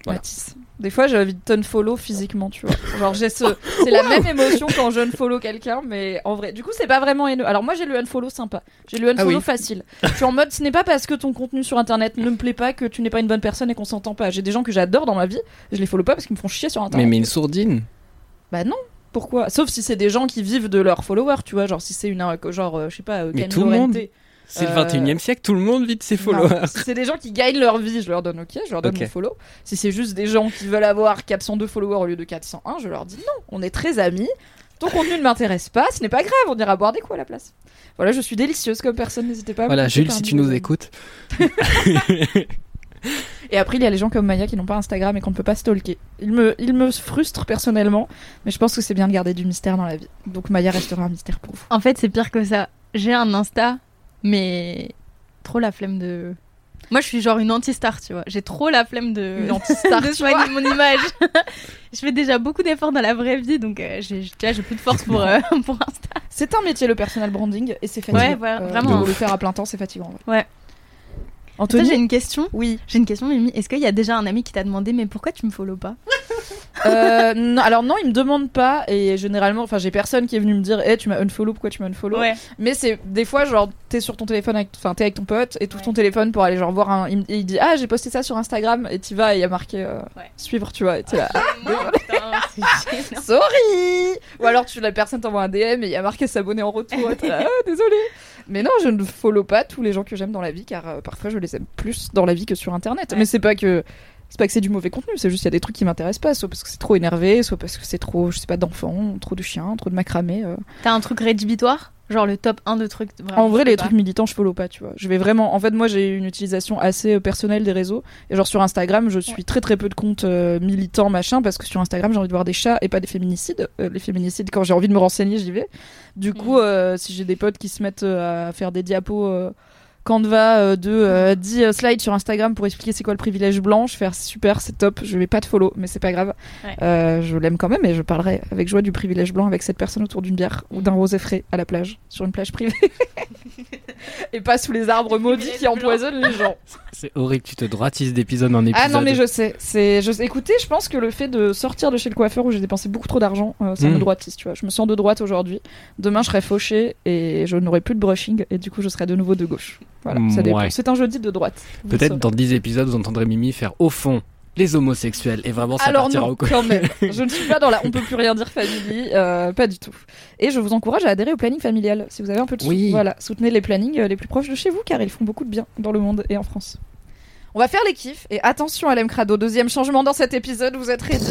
Voilà. Mathis. Des fois j'ai envie de t'unfollow physiquement, tu vois. Genre j'ai ce... C'est la même émotion quand je unfollow quelqu'un, mais en vrai. Du coup c'est pas vraiment haineux. Alors moi j'ai le unfollow sympa. J'ai le unfollow Ah oui. facile. Je suis en mode ce n'est pas parce que ton contenu sur internet ne me plaît pas que tu n'es pas une bonne personne et qu'on s'entend pas. J'ai des gens que j'adore dans ma vie, je les follow pas parce qu'ils me font chier sur Mais, internet. mais une sourdine. Bah non. Pourquoi? Sauf si c'est des gens qui vivent de leurs followers, tu vois. Genre si c'est une. euh, Genre, euh, je sais pas, euh, Mais tout le Lorente. monde. C'est Euh, le 21 e siècle, tout le monde vit de ses Non, followers. si c'est des gens qui gagnent leur vie, je leur donne ok, je leur donne Ok. mon follow. Si c'est juste des gens qui veulent avoir 402 followers au lieu de 401, je leur dis non, on est très amis. Ton contenu ne m'intéresse pas, ce n'est pas grave, on ira boire des coups à la place. Voilà, je suis délicieuse comme personne, n'hésitez pas à me Voilà, Jules, si tu nous écoutes. Et après, il y a les gens comme Maya qui n'ont pas Instagram et qu'on ne peut pas stalker. Il me, il me frustre personnellement, mais je pense que c'est bien de garder du mystère dans la vie. Donc Maya restera un mystère pour vous. En fait, c'est pire que ça. J'ai un Insta, mais trop la flemme de. Moi, je suis genre une anti-star, tu vois. J'ai trop la flemme de, Une anti-star, de soigner mon image. je fais déjà beaucoup d'efforts dans la vraie vie, donc euh, j'ai plus de force pour, euh, pour Insta. C'est un métier, le personal branding, et c'est fatigant. Ouais, voilà, Euh, vraiment. de Le faire à plein temps, c'est fatigant. Ouais. Anthony j'ai une question. Oui. J'ai une question, Mimi. Est-ce qu'il y a déjà un ami qui t'a demandé, mais pourquoi tu me follow pas Euh, non, alors non, il me demande pas et généralement, enfin j'ai personne qui est venu me dire, eh tu m'as unfollow, pourquoi tu m'as unfollow Mais c'est des fois genre t'es sur ton téléphone, enfin t'es avec ton pote et Ouais. ton téléphone pour aller genre voir un, il, il dit ah j'ai posté ça sur Instagram et t'y vas et il y a marqué euh, Ouais. suivre, tu vois, et t'es là. ah, Putain, gênant. Sorry Ou alors tu la personne t'envoie un DM et il y a marqué s'abonner en retour. et t'es là, ah, désolé. Mais non, je ne follow pas tous les gens que j'aime dans la vie car euh, parfois je les aime plus dans la vie que sur internet. Ouais. Mais c'est pas que c'est pas que c'est du mauvais contenu, c'est juste qu'il y a des trucs qui m'intéressent pas, soit parce que c'est trop énervé, soit parce que c'est trop, je sais pas, d'enfants, trop de chiens, trop de macramé. euh. T'as un truc rédhibitoire? Genre le top 1 de trucs vraiment, en vrai, les pas. trucs militants, je follow pas, tu vois. Je vais vraiment. En fait, moi, j'ai une utilisation assez euh, personnelle des réseaux. Et genre sur Instagram, je suis très très peu de comptes euh, militants, machin, parce que sur Instagram, j'ai envie de voir des chats et pas des féminicides. Euh, les féminicides, quand j'ai envie de me renseigner, j'y vais. Du coup, Mhm. euh, si j'ai des potes qui se mettent à faire des diapos. Euh, Canva euh, de euh, 10 euh, slides sur Instagram pour expliquer c'est quoi le privilège blanc. Je fais ah, super, c'est top. Je vais pas te follow, mais c'est pas grave. Ouais. Euh, je l'aime quand même et je parlerai avec joie du privilège blanc avec cette personne autour d'une bière ou d'un rosé frais à la plage, sur une plage privée. et pas sous les arbres maudits qui empoisonnent les gens. C'est horrible, tu te droitises d'épisode en épisode. Ah non mais je sais. C'est, je... Écoutez, je pense que le fait de sortir de chez le coiffeur où j'ai dépensé beaucoup trop d'argent, euh, ça me droitise. Tu vois, je me sens de droite aujourd'hui. Demain, je serai fauché et je n'aurai plus de brushing et du coup, je serai de nouveau de gauche. Voilà, ça Ouais. dépend. C'est un jeudi de droite. Peut-être dans 10 épisodes, vous entendrez Mimi faire au fond les homosexuels et vraiment ça Alors partira non, au quand même. Je ne suis pas dans la on peut plus rien dire family, euh, pas du tout. Et je vous encourage à adhérer au planning familial si vous avez un peu de. Oui. Voilà, soutenez les plannings euh, les plus proches de chez vous car ils font beaucoup de bien dans le monde et en France. On va faire les kiffs et attention à Crado, deuxième changement dans cet épisode, vous êtes ready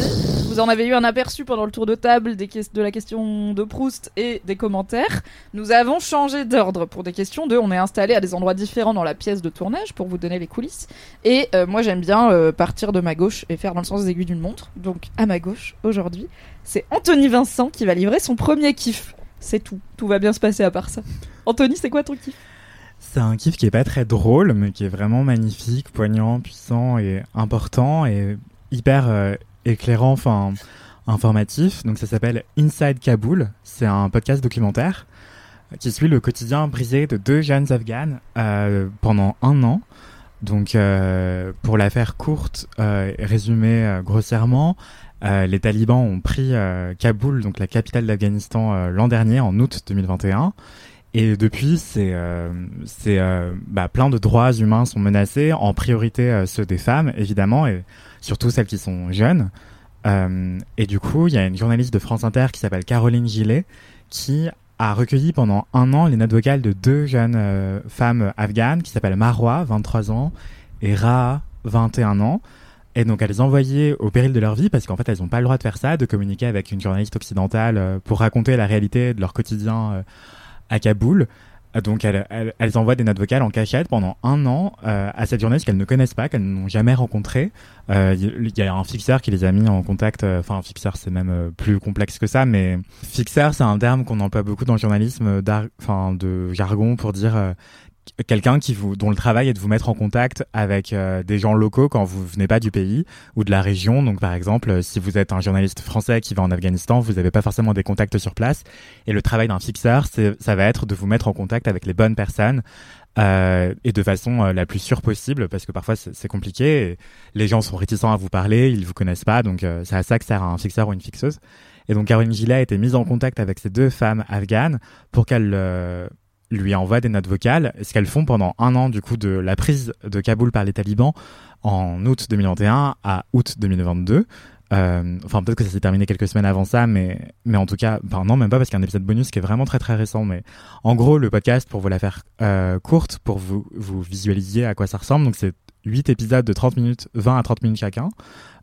Vous en avez eu un aperçu pendant le tour de table des de la question de Proust et des commentaires. Nous avons changé d'ordre pour des questions de on est installé à des endroits différents dans la pièce de tournage pour vous donner les coulisses. Et euh, moi j'aime bien euh, partir de ma gauche et faire dans le sens des aiguilles d'une montre. Donc à ma gauche aujourd'hui, c'est Anthony Vincent qui va livrer son premier kiff. C'est tout. Tout va bien se passer à part ça. Anthony, c'est quoi ton kiff? C'est un kiff qui est pas très drôle, mais qui est vraiment magnifique, poignant, puissant et important et hyper euh, éclairant, enfin informatif. Donc ça s'appelle Inside Kaboul. C'est un podcast documentaire qui suit le quotidien brisé de deux jeunes afghanes euh, pendant un an. Donc euh, pour la faire courte, euh, euh, grossièrement, euh, les talibans ont pris euh, Kaboul, donc la capitale d'Afghanistan, euh, l'an dernier, en août 2021. Et depuis, c'est euh, c'est, euh, bah, plein de droits humains sont menacés, en priorité euh, ceux des femmes, évidemment, et surtout celles qui sont jeunes. Euh, et du coup, il y a une journaliste de France Inter qui s'appelle Caroline Gillet, qui a recueilli pendant un an les notes vocales de deux jeunes euh, femmes afghanes qui s'appellent Marwa, 23 ans, et Raha, 21 ans. Et donc, elles les envoyaient au péril de leur vie parce qu'en fait, elles n'ont pas le droit de faire ça, de communiquer avec une journaliste occidentale pour raconter la réalité de leur quotidien à Kaboul. donc elles, elles, elles, envoient des notes vocales en cachette pendant un an euh, à cette journaliste qu'elles ne connaissent pas, qu'elles n'ont jamais rencontrée. Euh, il y a un fixeur qui les a mis en contact. euh, Enfin, un fixeur, c'est même euh, plus complexe que ça, mais fixeur, c'est un terme qu'on emploie beaucoup dans le journalisme, enfin de jargon pour dire euh, quelqu'un qui vous dont le travail est de vous mettre en contact avec euh, des gens locaux quand vous venez pas du pays ou de la région. Donc par exemple, euh, si vous êtes un journaliste français qui va en Afghanistan, vous n'avez pas forcément des contacts sur place. Et le travail d'un fixeur, ça va être de vous mettre en contact avec les bonnes personnes. euh, et de façon euh, la plus sûre possible parce que parfois c'est compliqué les gens sont réticents à vous parler ils vous connaissent pas donc c'est à ça que sert un fixeur ou une fixeuse et donc Caroline Gillet a été mise en contact avec ces deux femmes afghanes pour qu'elles lui envoient des notes vocales, ce qu'elles font pendant un an du coup de la prise de Kaboul par les talibans en août 2021 à août 2022. Euh, enfin peut-être que ça s'est terminé quelques semaines avant ça, mais mais en tout cas, enfin non même pas parce qu'il y a un épisode bonus qui est vraiment très très récent. Mais en gros le podcast pour vous la faire euh, courte pour vous vous visualisiez à quoi ça ressemble. Donc c'est 8 épisodes de 30 minutes, 20 à 30 minutes chacun.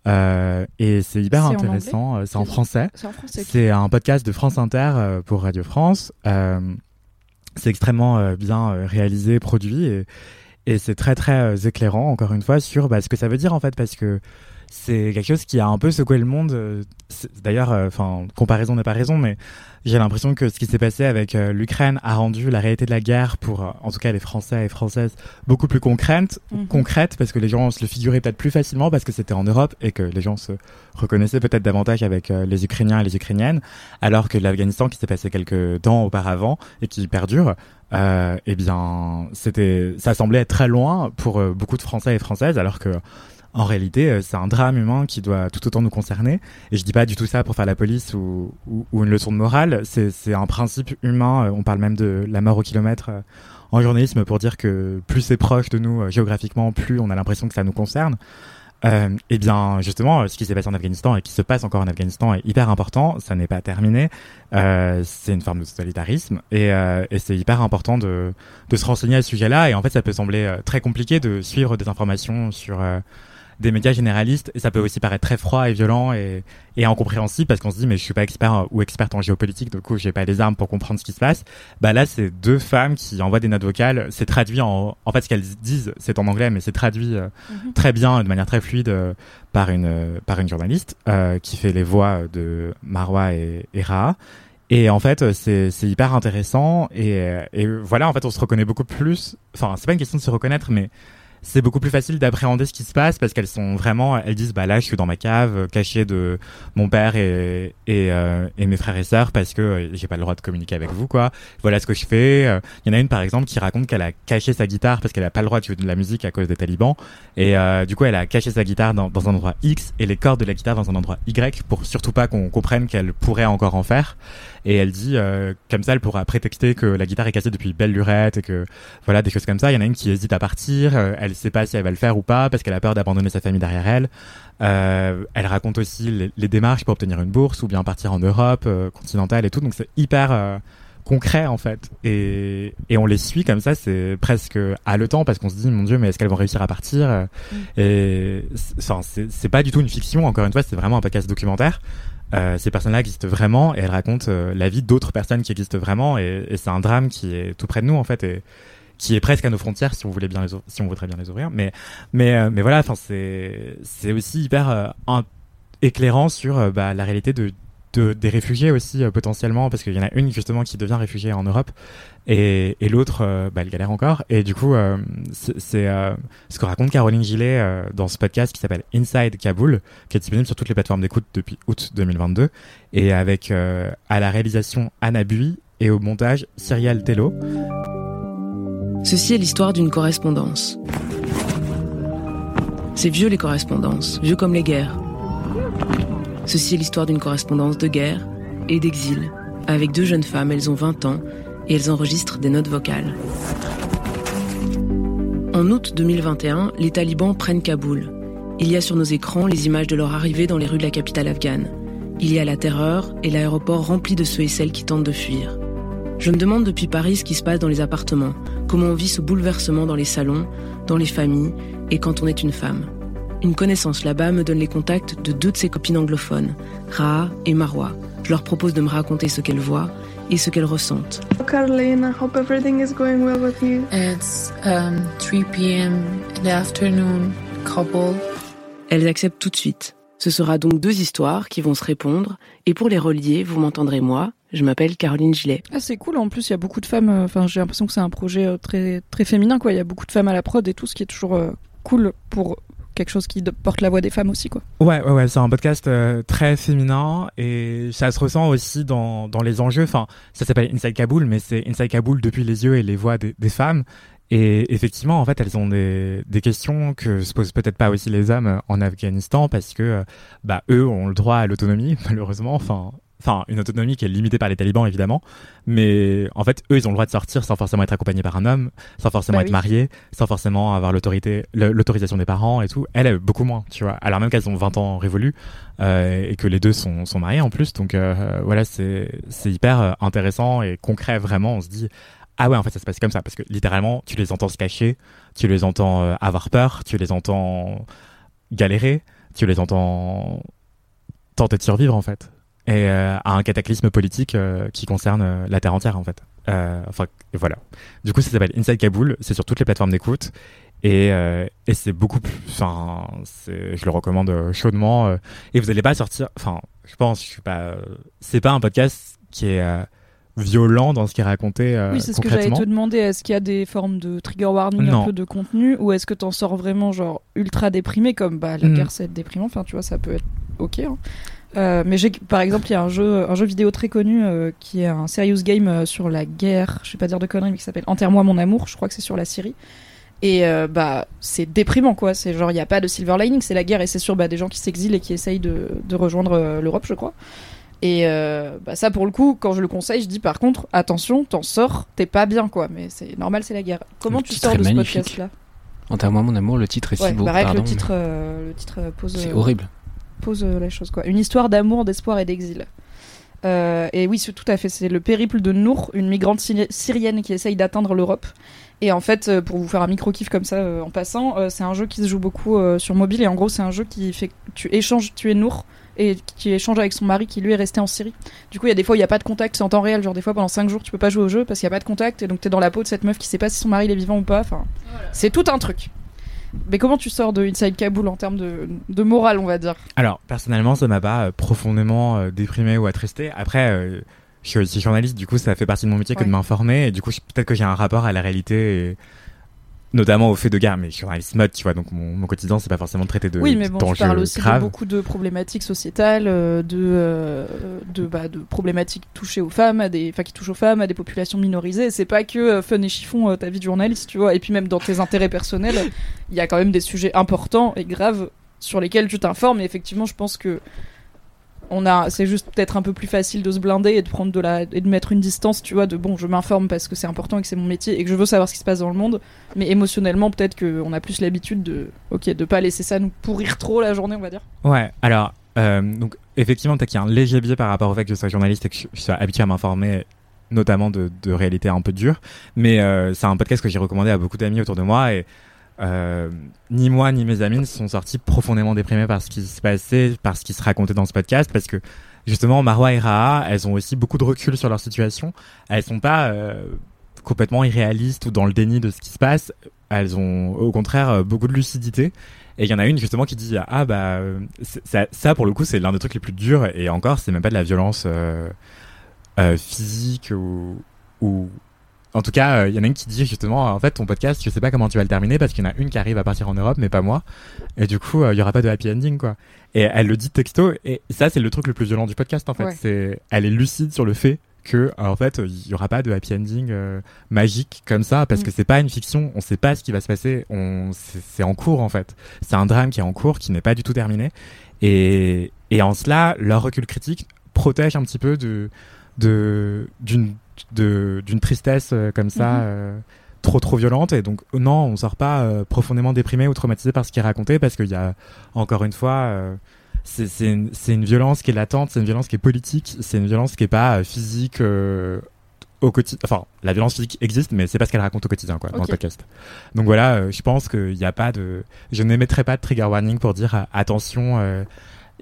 Euh, et c'est hyper intéressant. C'est en français. C'est en français. C'est un podcast de France Inter pour Radio France. C'est extrêmement euh, bien euh, réalisé, produit et, et c'est très très euh, éclairant encore une fois sur bah, ce que ça veut dire en fait parce que c'est quelque chose qui a un peu secoué le monde. euh, D'ailleurs, enfin comparaison n'est pas raison, mais j'ai l'impression que ce qui s'est passé avec euh, l'Ukraine a rendu la réalité de la guerre pour euh, en tout cas les Français et Françaises beaucoup plus concrète, Mhm. concrète parce que les gens se le figuraient peut-être plus facilement parce que c'était en Europe et que les gens se reconnaissaient peut-être davantage avec euh, les Ukrainiens et les Ukrainiennes, alors que l'Afghanistan qui s'est passé quelques temps auparavant et qui perdure, euh, eh bien, c'était, ça semblait être très loin pour euh, beaucoup de Français et Françaises, alors que en réalité, euh, c'est un drame humain qui doit tout autant nous concerner. Et je dis pas du tout ça pour faire la police ou, ou, ou une leçon de morale. C'est, un principe humain. Euh, On parle même de la mort au kilomètre euh, en journalisme pour dire que plus c'est proche de nous géographiquement, plus on a l'impression que ça nous concerne. Euh, et bien justement, ce qui s'est passé en Afghanistan et qui se passe encore en Afghanistan est hyper important. Ça n'est pas terminé. Euh, c'est une forme de totalitarisme et, euh, et c'est hyper important de, de se renseigner à ce sujet-là. Et en fait, ça peut sembler très compliqué de suivre des informations sur des médias généralistes et ça peut aussi paraître très froid et violent et, et incompréhensible parce qu'on se dit mais je suis pas expert ou experte en géopolitique du coup j'ai pas les armes pour comprendre ce qui se passe bah là c'est deux femmes qui envoient des notes vocales c'est traduit en en fait ce qu'elles disent c'est en anglais mais c'est traduit euh, Mhm. très bien de manière très fluide euh, par une euh, par une journaliste euh, qui fait les voix de Marwa et, et Raha et en fait, c'est c'est hyper intéressant et, et voilà, en fait, on se reconnaît beaucoup plus. Enfin, c'est pas une question de se reconnaître, mais c'est beaucoup plus facile d'appréhender ce qui se passe parce qu'elles sont vraiment, elles disent, bah là, je suis dans ma cave, euh, cachée de mon père et et, euh, et mes frères et sœurs parce que euh, j'ai pas le droit de communiquer avec vous, quoi. Voilà ce que je fais. Euh, Il y en a une par exemple qui raconte qu'elle a caché sa guitare parce qu'elle a pas le droit de jouer de la musique à cause des talibans et euh, du coup, elle a caché sa guitare dans, dans un endroit X et les cordes de la guitare dans un endroit Y pour surtout pas qu'on comprenne qu'elle pourrait encore en faire. Et elle dit, euh, comme ça, elle pourra prétexter que la guitare est cassée depuis belle lurette et que voilà des choses comme ça. Il y en a une qui hésite à partir, elle sait pas si elle va le faire ou pas parce qu'elle a peur d'abandonner sa famille derrière elle. Euh, elle raconte aussi les, les démarches pour obtenir une bourse ou bien partir en Europe euh, continentale et tout. Donc c'est hyper euh, concret en fait. Et, et on les suit comme ça, c'est presque haletant parce qu'on se dit mon Dieu, mais est-ce qu'elles vont réussir à partir? Euh, Et c'est- pas du tout une fiction. Encore une fois, c'est vraiment un podcast documentaire. Euh, ces personnes-là existent vraiment et elles racontent euh, la vie d'autres personnes qui existent vraiment et, et c'est un drame qui est tout près de nous en fait et qui est presque à nos frontières si on voulait bien si on voudrait bien les ouvrir. Mais mais euh, mais voilà enfin c'est c'est aussi hyper euh, éclairant sur euh, bah, la réalité de, de des réfugiés aussi potentiellement parce qu'il y en a une justement qui devient réfugiée en Europe et, l'autre bah, elle galère encore. Et du coup c'est ce que raconte Caroline Gillet dans ce podcast qui s'appelle Inside Kaboul qui est disponible sur toutes les plateformes d'écoute depuis août 2022 et avec à la réalisation Anna Bui et au montage Cyrielle Tello Ceci est l'histoire d'une correspondance. C'est vieux les correspondances, vieux comme les guerres. Ceci est l'histoire d'une correspondance de guerre et d'exil. Avec deux jeunes femmes, elles ont 20 ans et elles enregistrent des notes vocales. En août 2021, les talibans prennent Kaboul. Il y a sur nos écrans les images de leur arrivée dans les rues de la capitale afghane. Il y a la terreur et l'aéroport rempli de ceux et celles qui tentent de fuir. Je me demande depuis Paris ce qui se passe dans les appartements, comment on vit ce bouleversement dans les salons, dans les familles et quand on est une femme. Une connaissance là-bas me donne les contacts de deux de ses copines anglophones, Raha et Marwa. Je leur propose de me raconter ce qu'elles voient et ce qu'elles ressentent. Caroline, I hope everything is going well with you. It's um, 3 p.m. in the afternoon, couple. Elles acceptent tout de suite. Ce sera donc deux histoires qui vont se répondre, et pour les relier, vous m'entendrez moi, je m'appelle Caroline Gillet. Ah, c'est cool. En plus, il y a beaucoup de femmes. euh, Enfin, j'ai l'impression que c'est un projet euh, très très féminin, quoi. Il y a beaucoup de femmes à la prod et tout, ce qui est toujours euh, cool pour quelque chose qui porte la voix des femmes aussi, quoi. Ouais, ouais, ouais, c'est un podcast euh, très féminin et ça se ressent aussi dans, dans les enjeux. Enfin, ça s'appelle Inside Kaboul, mais c'est Inside Kaboul depuis les yeux et les voix des, des femmes. Et effectivement, en fait, elles ont des, des questions que se posent peut-être pas aussi les hommes en Afghanistan parce que, bah, eux ont le droit à l'autonomie, malheureusement. Enfin, enfin, une autonomie qui est limitée par les talibans, évidemment. Mais en fait, eux, ils ont le droit de sortir sans forcément être accompagnés par un homme, sans forcément Bah être oui. mariés, sans forcément avoir l'autorité, l'autorisation des parents et tout. Elle, elle, beaucoup moins, tu vois. Alors même qu'elles ont 20 ans révolus euh, et que les deux sont, sont mariés en plus. Donc euh, voilà, c'est c'est hyper euh, intéressant et concret vraiment. On se dit ah ouais, en fait, ça se passe comme ça parce que littéralement, tu les entends se cacher, tu les entends euh, avoir peur, tu les entends galérer, tu les entends tenter de survivre en fait. Et euh, à un cataclysme politique euh, qui concerne euh, la terre entière en fait. Enfin voilà. Du coup, ça s'appelle Inside Kaboul. C'est sur toutes les plateformes d'écoute. Et, et c'est beaucoup plus. Enfin, je le recommande chaudement. et vous n'allez pas sortir. Enfin, je pense, je suis pas. c'est pas un podcast qui est violent dans ce qui est raconté euh, oui, c'est ce que j'allais te demander. Est-ce qu'il y a des formes de trigger warning Non. un peu de contenu ou est-ce que t'en sors vraiment genre ultra déprimé comme bah la Mm. guerre c'est être déprimant? Enfin, tu vois, ça peut être ok. hein. Euh, mais j'ai, par exemple, il y a un jeu, un jeu vidéo très connu euh, qui est un serious game euh, sur la guerre. Je vais pas dire de conneries, mais qui s'appelle Enterre-moi mon amour. Je crois que c'est sur la Syrie. Et euh, bah c'est déprimant quoi. C'est genre il y a pas de silver lining, c'est la guerre et c'est sur bah, des gens qui s'exilent et qui essayent de, de rejoindre l'Europe, je crois. Et bah ça pour le coup, quand je le conseille, je dis par contre attention, t'en sors, t'es pas bien quoi. Mais c'est normal, c'est la guerre. Comment Le tu sors de ce podcast là Enterre-moi mon amour, le titre est Ouais, si beau. bah, pardon, le titre, mais le titre pose. C'est horrible. Pose euh, la chose quoi. Une histoire d'amour, d'espoir et d'exil. Euh, et oui, c'est tout à fait. C'est le périple de Nour, une migrante syri- syrienne qui essaye d'atteindre l'Europe. Et en fait, euh, pour vous faire un micro kiff comme ça euh, en passant, euh, c'est un jeu qui se joue beaucoup sur mobile. Et en gros, c'est un jeu qui fait que tu échanges, tu es Nour et qui échange avec son mari qui lui est resté en Syrie. Du coup, il y a des fois où il n'y a pas de contact, c'est en temps réel. Genre des fois pendant 5 jours, tu peux pas jouer au jeu parce qu'il n'y a pas de contact. Et donc t'es dans la peau de cette meuf qui sait pas si son mari il est vivant ou pas. Enfin, c'est tout un truc. Mais comment tu sors de Inside Kaboul en termes de, de morale, on va dire Alors, personnellement, ça m'a pas euh, profondément euh, déprimé ou attristé. Après, euh, je suis journaliste, du coup, ça fait partie de mon métier que de m'informer. Et du coup, peut-être que j'ai un rapport à la réalité, et notamment au fait de guerre. Mais je suis journaliste mode, tu vois, donc mon, mon quotidien, c'est pas forcément de traiter de Oui, mais bon, tu parles aussi graves. de beaucoup de problématiques sociétales, euh, de, euh, de, bah, de problématiques touchées aux femmes, à des, enfin qui touchent aux femmes, à des populations minorisées. C'est pas que euh, fun et chiffon euh, ta vie de journaliste, tu vois. Et puis même dans tes intérêts personnels, il y a quand même des sujets importants et graves sur lesquels tu t'informes. Et effectivement, je pense que on a, c'est juste peut-être un peu plus facile de se blinder et de prendre de la, et de mettre une distance, tu vois, de bon, je m'informe parce que c'est important et que c'est mon métier et que je veux savoir ce qui se passe dans le monde. Mais émotionnellement, peut-être qu'on a plus l'habitude de, ok, de pas laisser ça nous pourrir trop la journée, on va dire. Ouais, alors, euh, effectivement, peut-être qu'il y a un léger biais par rapport au fait que je sois journaliste et que je, sois habitué à m'informer, notamment de, de réalités un peu dures. Mais euh, c'est un podcast que j'ai recommandé à beaucoup d'amis autour de moi et euh, ni moi ni mes amis ne sont sortis profondément déprimés par ce qui se passait, par ce qui se racontait dans ce podcast, parce que justement, Marwa et Raha, elles ont aussi beaucoup de recul sur leur situation. Elles sont pas euh, complètement irréalistes ou dans le déni de ce qui se passe. Elles ont au contraire euh, beaucoup de lucidité. Et il y en a une justement qui dit ah bah ça, ça pour le coup c'est l'un des trucs les plus durs et encore c'est même pas de la violence physique ou en tout cas euh, il y en a une qui dit justement en fait ton podcast je sais pas comment tu vas le terminer parce qu'il y en a une qui arrive à partir en Europe mais pas moi. Et du coup euh, il y aura pas de happy ending quoi. Et elle le dit texto et ça c'est le truc le plus violent du podcast en fait. Ouais. c'est elle est lucide sur le fait que en fait il y aura pas de happy ending euh, magique comme ça parce Mm. que c'est pas une fiction on sait pas ce qui va se passer on c'est en cours en fait. C'est un drame qui est en cours qui n'est pas du tout terminé. Et et en cela leur recul critique protège un petit peu de de d'une d'une tristesse euh, comme ça Mhm. euh, trop trop violente. Et donc non on sort pas euh, profondément déprimé ou traumatisé par ce qui est raconté parce qu'il y a encore une fois euh, c'est une, une violence qui est latente c'est une violence qui est politique c'est une violence qui est pas euh, physique au quotidien enfin la violence physique existe mais c'est pas ce qu'elle raconte au quotidien quoi dans le podcast. Donc voilà je pense qu'il n'y a pas de je n'émettrai pas de trigger warning pour dire attention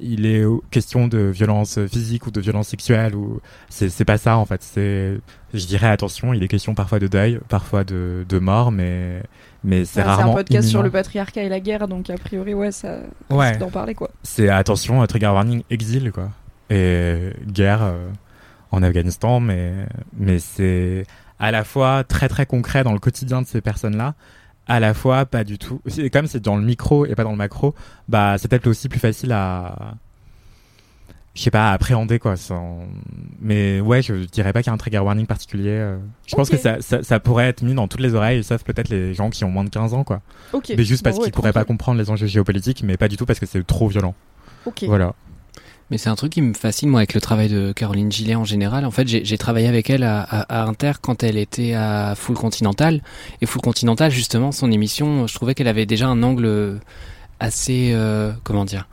il est question de violence physique ou de violence sexuelle ou c'est c'est pas ça en fait. C'est je dirais attention, il est question parfois de deuil, parfois de, de mort, mais mais c'est Bah, rarement. un podcast sur le patriarcat et la guerre, donc a priori, ouais, ça. Ouais. d'en parler quoi. C'est attention, trigger warning, exil quoi. Et guerre euh, en Afghanistan, mais mais c'est à la fois très très concret dans le quotidien de ces personnes-là, à la fois pas du tout. C'est comme c'est dans le micro et pas dans le macro, bah c'est peut-être aussi plus facile à je sais pas à appréhender quoi. Sans... Mais ouais, je dirais pas qu'il y a un trigger warning particulier. euh. Je pense que ça, ça ça pourrait être mis dans toutes les oreilles, sauf peut-être les gens qui ont moins de 15 ans quoi. Mais juste parce Bon, ouais, qu'ils pourraient pas comprendre les enjeux géopolitiques, mais pas du tout parce que c'est trop violent. Ok. Voilà. Mais c'est un truc qui me fascine, moi, avec le travail de Caroline Gillet en général. En fait, j'ai travaillé avec elle à Inter quand elle était à Full Continental. Et Full Continental, justement, son émission, je trouvais qu'elle avait déjà un angle assez... euh, comment dire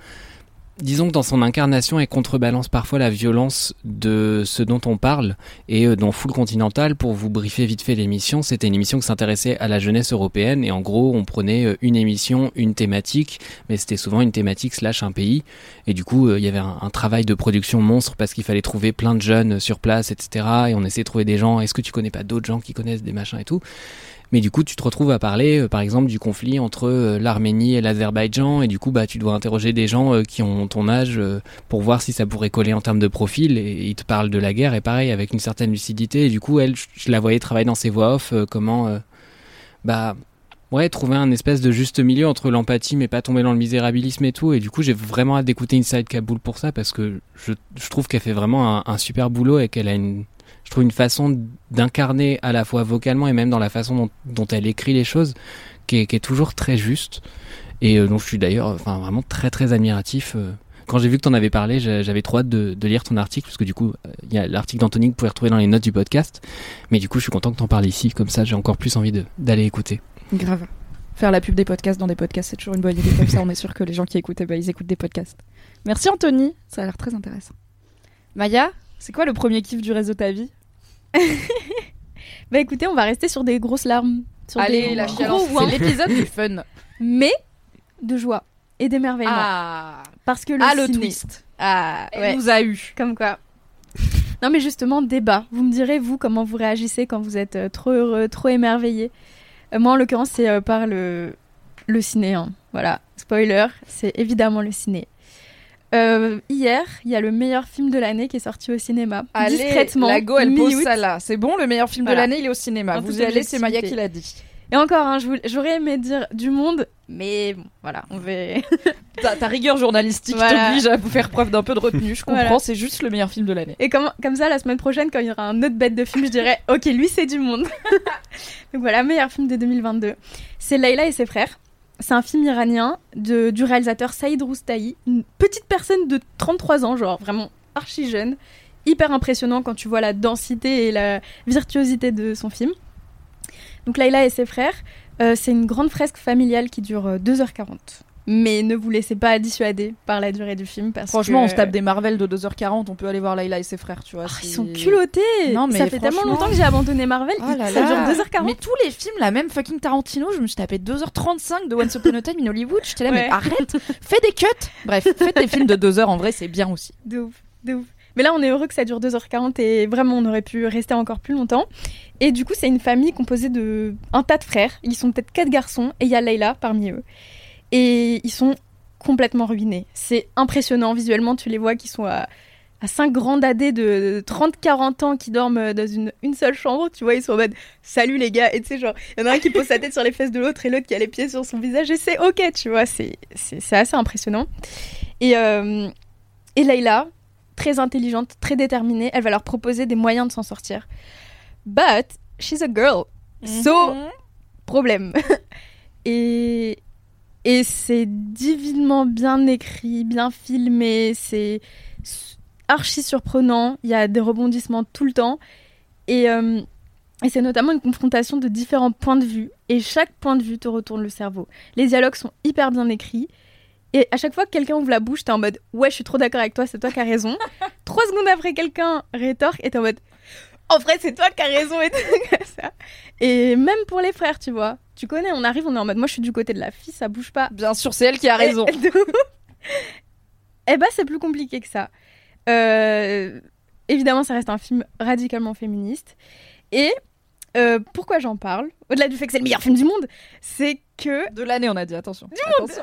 Disons que dans son incarnation, elle contrebalance parfois la violence de ce dont on parle. Et euh, dans Full Continental, pour vous briefer vite fait l'émission, c'était une émission qui s'intéressait à la jeunesse européenne. Et en gros, on prenait euh, une émission, une thématique, mais c'était souvent une thématique slash un pays. Et du coup, euh, il y avait un, un travail de production monstre parce qu'il fallait trouver plein de jeunes sur place, etc. Et on essayait de trouver des gens. Est-ce que tu connais pas d'autres gens qui connaissent des machins et tout? Mais du coup, tu te retrouves à parler, euh, par exemple, du conflit entre euh, l'Arménie et l'Azerbaïdjan, et du coup, bah, tu dois interroger des gens euh, qui ont ton âge pour voir si ça pourrait coller en termes de profil, et ils te parlent de la guerre, et pareil, avec une certaine lucidité, et du coup, elle, je, la voyais travailler dans ses voix off, comment, bah, ouais, trouver un espèce de juste milieu entre l'empathie, mais pas tomber dans le misérabilisme et tout, et du coup, j'ai vraiment hâte d'écouter Inside Kaboul pour ça, parce que je, trouve qu'elle fait vraiment un super boulot, et qu'elle a une je trouve une façon d'incarner à la fois vocalement et même dans la façon dont, elle écrit les choses qui est, toujours très juste et euh, dont je suis d'ailleurs enfin vraiment très très admiratif euh. quand j'ai vu que tu en avais parlé j'a- j'avais trop hâte de, lire ton article parce que du coup euh, il y a l'article d'Anthony que vous pouvez retrouver dans les notes du podcast mais du coup je suis content que tu en parles ici comme ça j'ai encore plus envie d'aller écouter Grave. Faire la pub des podcasts dans des podcasts, c'est toujours une bonne idée. Comme ça, on est sûr que les gens qui écoutent, eh ben, ils écoutent des podcasts. Merci Anthony, ça a l'air très intéressant. Maya, c'est quoi le premier kiff du reste de ta vie? Bah écoutez, on va rester sur des grosses larmes. Sur Allez, des la chialance, c'est l'épisode du fun. Mais de joie et d'émerveillement. Ah, Parce que le ah le twist. Ah, Elle ouais. nous a eu. Comme quoi. Non mais justement, débat. Vous me direz, vous, comment vous réagissez quand vous êtes euh, trop heureux, trop émerveillé. Euh, moi, en l'occurrence, c'est euh, par le, le ciné. hein. Voilà, spoiler, c'est évidemment le ciné. Euh, hier, il y a le meilleur film de l'année qui est sorti au cinéma. Allez, discrètement. la go, elle pose ça là. C'est bon, le meilleur film Voilà. de l'année, il est au cinéma. En Vous y allez, c'est Maya qui l'a dit. Et encore, hein, j'aurais aimé dire du monde, mais bon, voilà, on va... Ta, ta rigueur journalistique Voilà. t'oblige à vous faire preuve d'un peu de retenue. Je comprends, Voilà. c'est juste le meilleur film de l'année. Et comme, comme ça, la semaine prochaine, quand il y aura un autre bête de film, je dirais Ok, lui, c'est du monde. Donc voilà, meilleur film de 2022. C'est Layla et ses frères. C'est un film iranien de, du réalisateur Saïd Roustahi, une petite personne de 33 ans, genre vraiment archi jeune. Hyper impressionnant quand tu vois la densité et la virtuosité de son film. Donc Layla et ses frères, euh, c'est une grande fresque familiale qui dure euh, 2h40. Mais ne vous laissez pas dissuader par la durée du film parce Franchement, que... on se tape des Marvel de 2h40, on peut aller voir Layla et ses frères, tu vois. Ah, ils sont culottés Non, mais Ça fait tellement longtemps que j'ai abandonné Marvel, Oh là ça là. dure 2h40. Mais tous les films, la même fucking Tarantino, je me suis tapé 2h35 de Once Upon a Time in Hollywood. J'étais là, mais Ouais. arrête, fais des cuts. Bref, faites des films de 2h en vrai, c'est bien aussi. De ouf, de ouf. Mais là, on est heureux que ça dure 2h40 et vraiment, on aurait pu rester encore plus longtemps. Et du coup, c'est une famille composée de un tas de frères. Ils sont peut-être quatre garçons et il y a Layla parmi eux. Et ils sont complètement ruinés. C'est impressionnant visuellement, tu les vois qui sont à, à 5 grandes AD de 30-40 ans qui dorment dans une, une seule chambre. Tu vois, ils sont en mode salut les gars. Et tu sais, genre, il y en a un qui pose sa tête sur les fesses de l'autre et l'autre qui a les pieds sur son visage. Et c'est ok, tu vois, c'est assez impressionnant. Et, euh, et Layla, très intelligente, très déterminée, elle va leur proposer des moyens de s'en sortir. But she's a girl. So, problème. et et c'est divinement bien écrit, bien filmé, c'est archi surprenant, il y a des rebondissements tout le temps. Et, euh, et c'est notamment une confrontation de différents points de vue. Et chaque point de vue te retourne le cerveau. Les dialogues sont hyper bien écrits. Et à chaque fois que quelqu'un ouvre la bouche, t'es en mode Ouais, je suis trop d'accord avec toi, c'est toi qui as raison. Trois secondes après, quelqu'un rétorque et t'es en mode En vrai, c'est toi qui as raison et tout comme ça. Et même pour les frères, tu vois. Tu connais, on arrive, on est en mode Moi, je suis du côté de la fille, ça bouge pas. Bien sûr, c'est elle qui a raison. Et- ouf. Eh ben, c'est plus compliqué que ça. Euh, évidemment, ça reste un film radicalement féministe. Et euh, pourquoi j'en parle Au-delà du fait que c'est le meilleur film du monde, c'est que. De l'année, on a dit, attention. Du monde Attention.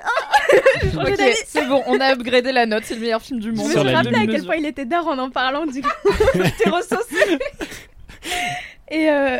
Je l'avais- c'est bon, on a upgradé la note, c'est le meilleur film du Je monde. me suis la rappelé à quel point il était d'art en en parlant, du coup. J'étais ressaucée. Et euh,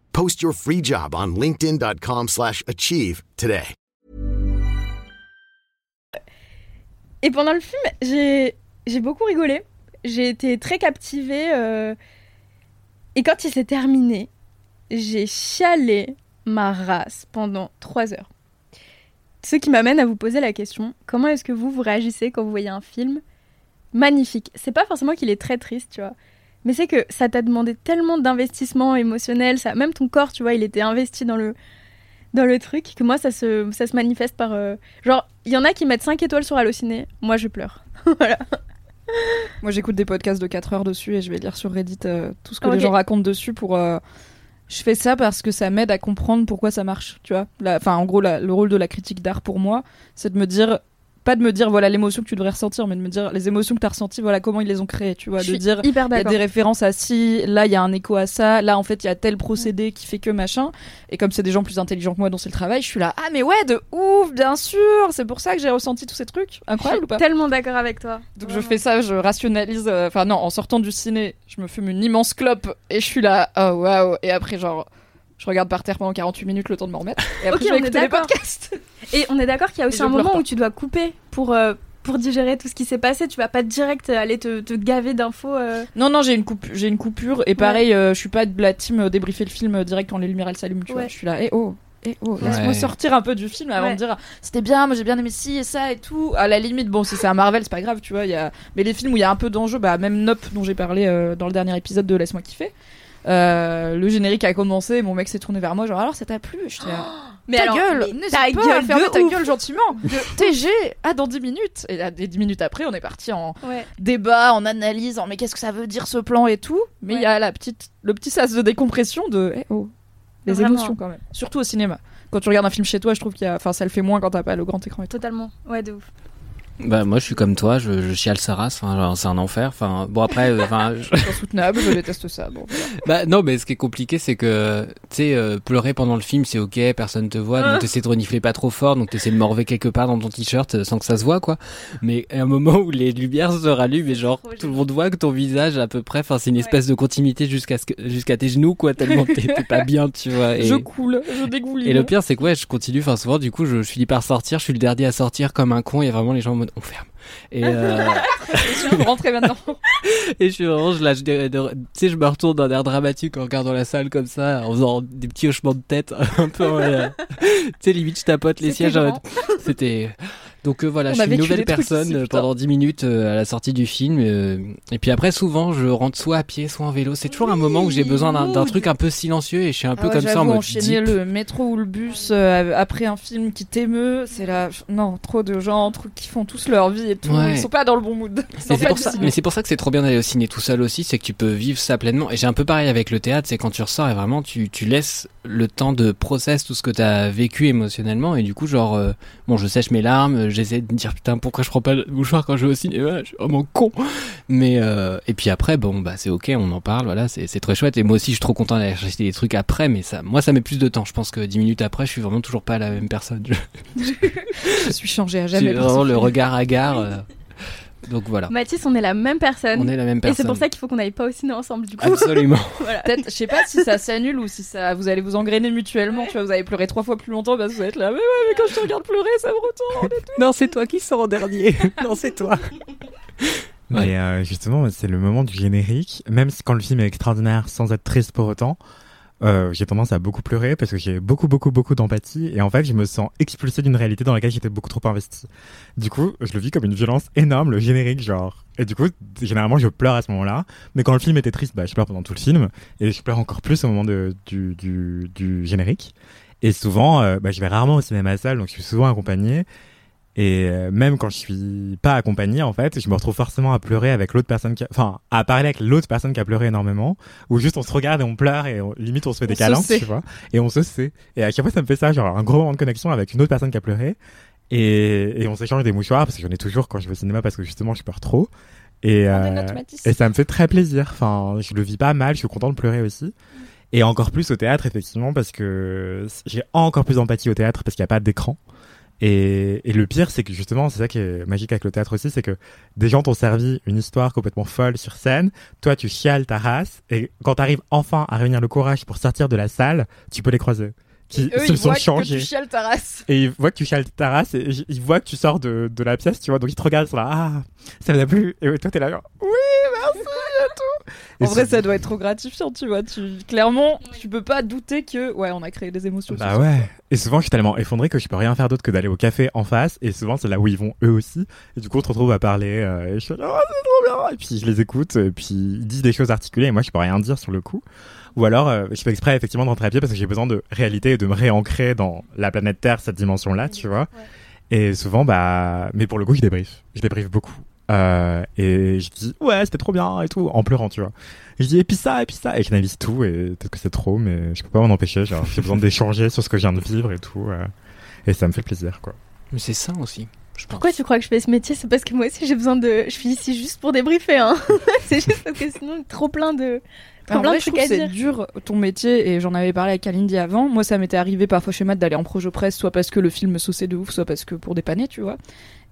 Post your free job on linkedin.com/achieve slash achieve today. Et pendant le film, j'ai j'ai beaucoup rigolé. J'ai été très captivée. euh, Et quand il s'est terminé, j'ai chialé ma race pendant trois heures. Ce qui m'amène à vous poser la question comment est-ce que vous vous réagissez quand vous voyez un film magnifique? C'est pas forcément qu'il est très triste, tu vois. Mais c'est que ça t'a demandé tellement d'investissement émotionnel, ça, même ton corps, tu vois, il était investi dans le, dans le truc, que moi, ça se, ça se manifeste par. euh, Genre, il y en a qui mettent 5 étoiles sur Allociné, moi je pleure. voilà. Moi, j'écoute des podcasts de 4 heures dessus et je vais lire sur Reddit euh, tout ce que les gens racontent dessus pour. euh, Je fais ça parce que ça m'aide à comprendre pourquoi ça marche, tu vois. Enfin, en gros, la- le rôle de la critique d'art pour moi, c'est de me dire. Pas de me dire voilà l'émotion que tu devrais ressentir, mais de me dire les émotions que tu as ressenties, voilà comment ils les ont créées, tu vois. Je de suis dire il y a des références à ci, là il y a un écho à ça, là en fait il y a tel procédé qui fait que machin. Et comme c'est des gens plus intelligents que moi dont c'est le travail, je suis là, ah mais ouais, de ouf, bien sûr, c'est pour ça que j'ai ressenti tous ces trucs. Incroyable ou pas Tellement d'accord avec toi. Donc je fais ça, je rationalise. euh, Enfin non, en sortant du ciné, je me fume une immense clope et je suis là, oh waouh. Et après genre, je regarde par terre pendant 48 minutes le temps de m'en remettre. Et après Ok, je vais écouter les d'accord. podcasts. Et on est d'accord qu'il y a Et aussi un moment pas. où tu dois couper pour, euh, pour digérer tout ce qui s'est passé. Tu vas pas direct aller te, te gaver d'infos. euh. Non non, j'ai une coupe, j'ai une coupure et pareil, euh, je suis pas de la team euh, débriefer le film euh, direct quand les lumières elles s'allument. Tu vois, Ouais. je suis là, eh oh. Eh oh, laisse-moi Ouais. sortir un peu du film avant Ouais. de dire c'était bien, moi j'ai bien aimé ci et ça et tout. À la limite, bon, si c'est un Marvel, c'est pas grave, tu vois. Il y a... Mais les films où il y a un peu d'enjeu, bah, même Nope, dont j'ai parlé euh, dans le dernier épisode de Laisse-moi kiffer, euh, le générique a commencé et mon mec s'est tourné vers moi, genre alors ça t'a plu? J'étais là, Mais ta alors, gueule, mais ta pas à gueule ta ouf. gueule gentiment. TG, ah dans 10 minutes. Et là, des 10 minutes après, on est parti en Ouais. débat, en analyse, en mais qu'est-ce que ça veut dire ce plan et tout? Mais il Ouais. y a la petite, le petit sas de décompression de, eh oh, les Vraiment. émotions quand même. Surtout au cinéma. Quand tu regardes un film chez toi, je trouve qu'il y a, enfin, ça le fait moins quand t'as pas le grand écran et tout. Totalement. Ouais, de ouf. Bah moi je suis comme toi, je, je chiale sa race, enfin, c'est un enfer. Enfin bon après, euh, enfin je- C'est insoutenable, je déteste ça. Bon, voilà. bah non mais ce qui est compliqué c'est que tu sais euh, pleurer pendant le film c'est ok, personne te voit, Ah. donc t'essaies de renifler pas trop fort, donc t'essaies de morver quelque part dans ton t-shirt euh, sans que ça se voit quoi. Mais à un moment où les lumières se rallument et genre tout le monde voit que ton visage à peu près, enfin c'est une espèce de continuité jusqu'à jusqu'à tes genoux quoi, tellement t'es t'es pas bien tu vois. Et... Je coule, je dégouline. Et le pire, c'est que ouais, je continue. Enfin, souvent, du coup, je, je finis par sortir. Je suis le dernier à sortir comme un con. Et vraiment, les gens en mode, on ferme. Et, euh, je peux rentrer maintenant. et je suis vraiment, je lâche des, des- tu sais, je me retourne d'un air dramatique en regardant la salle comme ça, en faisant des petits hochements de tête, un peu, tu sais, limite, je tapote les sièges. en grand. mode- C'était, donc euh, voilà, On je suis une nouvelle personne ici, euh, pendant 10 minutes euh, à la sortie du film. euh, et puis après, souvent, je rentre soit à pied, soit en vélo. C'est toujours un moment où j'ai besoin d'un truc un peu silencieux et je suis un peu Ah ouais, comme ça en mode enchaîner deep. le métro ou le bus après un film qui t'émeut, c'est là. Non, trop de gens qui font tous leur vie et tout. Ouais. Ils sont pas dans le bon mood. C'est pour ça, mais c'est pour ça que c'est trop bien d'aller au ciné tout seul aussi, c'est que tu peux vivre ça pleinement. Et j'ai un peu pareil avec le théâtre, c'est quand tu ressors et vraiment tu, tu laisses le temps de process tout ce que t'as vécu émotionnellement et du coup genre bon je sèche mes larmes, j'essaie de me dire putain pourquoi je prends pas le mouchoir quand je vais au cinéma, je suis vraiment con. Mais euh, et puis après bon bah c'est ok, on en parle, voilà c'est très chouette et moi aussi je suis trop content d'aller chercher des trucs après, mais ça moi ça met plus de temps. Je pense que 10 minutes après je suis vraiment toujours pas la même personne. Je, suis changée à jamais. vraiment le regard hagard. Donc voilà, Mathis, on est la même personne. on est la même Et personne. c'est pour ça qu'il faut qu'on aille pas au ciné ensemble, du coup. Absolument. voilà. Peut-être, je sais pas si ça s'annule ou si ça, vous allez vous engrainer mutuellement. Tu vois, vous allez pleurer trois fois plus longtemps parce que vous êtes là. Mais ouais, mais quand je te regarde pleurer, ça me retourne. Non, c'est toi qui sors en dernier. non, c'est toi. Ouais. Et euh, justement, c'est le moment du générique. Même si quand le film est extraordinaire, sans être triste pour autant, euh, j'ai tendance à beaucoup pleurer parce que j'ai beaucoup, beaucoup, beaucoup d'empathie. Et en fait, je me sens expulsé d'une réalité dans laquelle j'étais beaucoup trop investi. Du coup, je le vis comme une violence énorme, le générique, genre. Et du coup, généralement, je pleure à ce moment-là. Mais quand le film était triste, bah, je pleure pendant tout le film. Et je pleure encore plus au moment de, du, du, du générique. Et souvent, euh, bah, je vais rarement au cinéma salle, donc je suis souvent accompagné. Et euh, même quand je suis pas accompagné, en fait, je me retrouve forcément à pleurer avec l'autre personne qui, a... enfin, à parler avec l'autre personne qui a pleuré énormément, ou juste on se regarde et on pleure et on... limite on se fait des câlins, tu vois, et on se sait. Et à chaque fois ça me fait ça, genre un gros moment de connexion avec une autre personne qui a pleuré, et, et on s'échange des mouchoirs parce que j'en ai toujours quand je vais au cinéma parce que justement je pleure trop. Et, euh... et ça me fait très plaisir. Enfin, je le vis pas mal, je suis content de pleurer aussi. Et encore plus au théâtre, effectivement, parce que j'ai encore plus d'empathie au théâtre parce qu'il n'y a pas d'écran. Et, et, le pire, c'est que justement, c'est ça qui est magique avec le théâtre aussi, c'est que des gens t'ont servi une histoire complètement folle sur scène, toi tu chiales ta race, et quand t'arrives enfin à réunir le courage pour sortir de la salle, tu peux les croiser. Qui eux, se ils sont voient changés. que tu chiales ta race. Et ils voient que tu chiales ta race, et ils voient que tu sors de, de la pièce, tu vois, donc ils te regardent, ils sont là, ah, ça m'a plu. Et toi, t'es là, genre, oui. En vrai, ça doit être trop gratifiant, tu vois. Tu... Clairement, tu peux pas douter que, ouais, on a créé des émotions. Bah ouais. Et souvent, je suis tellement effondré que je peux rien faire d'autre que d'aller au café en face. Et souvent, c'est là où ils vont eux aussi. Et du coup, on se retrouve à parler. euh, et je suis là, oh, c'est trop bien. Et puis, je les écoute. Et puis, ils disent des choses articulées. Et moi, je peux rien dire sur le coup. Ou alors, euh, je fais exprès effectivement de rentrer à pied parce que j'ai besoin de réalité et de me réancrer dans la planète Terre, cette dimension-là, tu vois. Et souvent, bah, mais pour le coup, je débriefe. Je débriefe beaucoup. Euh, et je dis, ouais, c'était trop bien et tout, en pleurant, tu vois. Je dis, et puis ça, et puis ça, et j'analyse tout, et peut-être que c'est trop, mais je peux pas m'en empêcher, genre, j'ai besoin d'échanger sur ce que je viens de vivre et tout, euh, et ça me fait plaisir, quoi. Mais c'est ça aussi. Je pense. Pourquoi tu crois que je fais ce métier? C'est parce que moi aussi j'ai besoin de. Je suis ici juste pour débriefer, hein. c'est juste parce que sinon, trop plein de. Trop En plein vrai, de je trouve à que c'est dur ton métier et j'en avais parlé avec Kalindi avant. Moi, ça m'était arrivé parfois chez Matt d'aller en projo presse, soit parce que le film me sauçait de ouf, soit parce que pour dépanner, tu vois.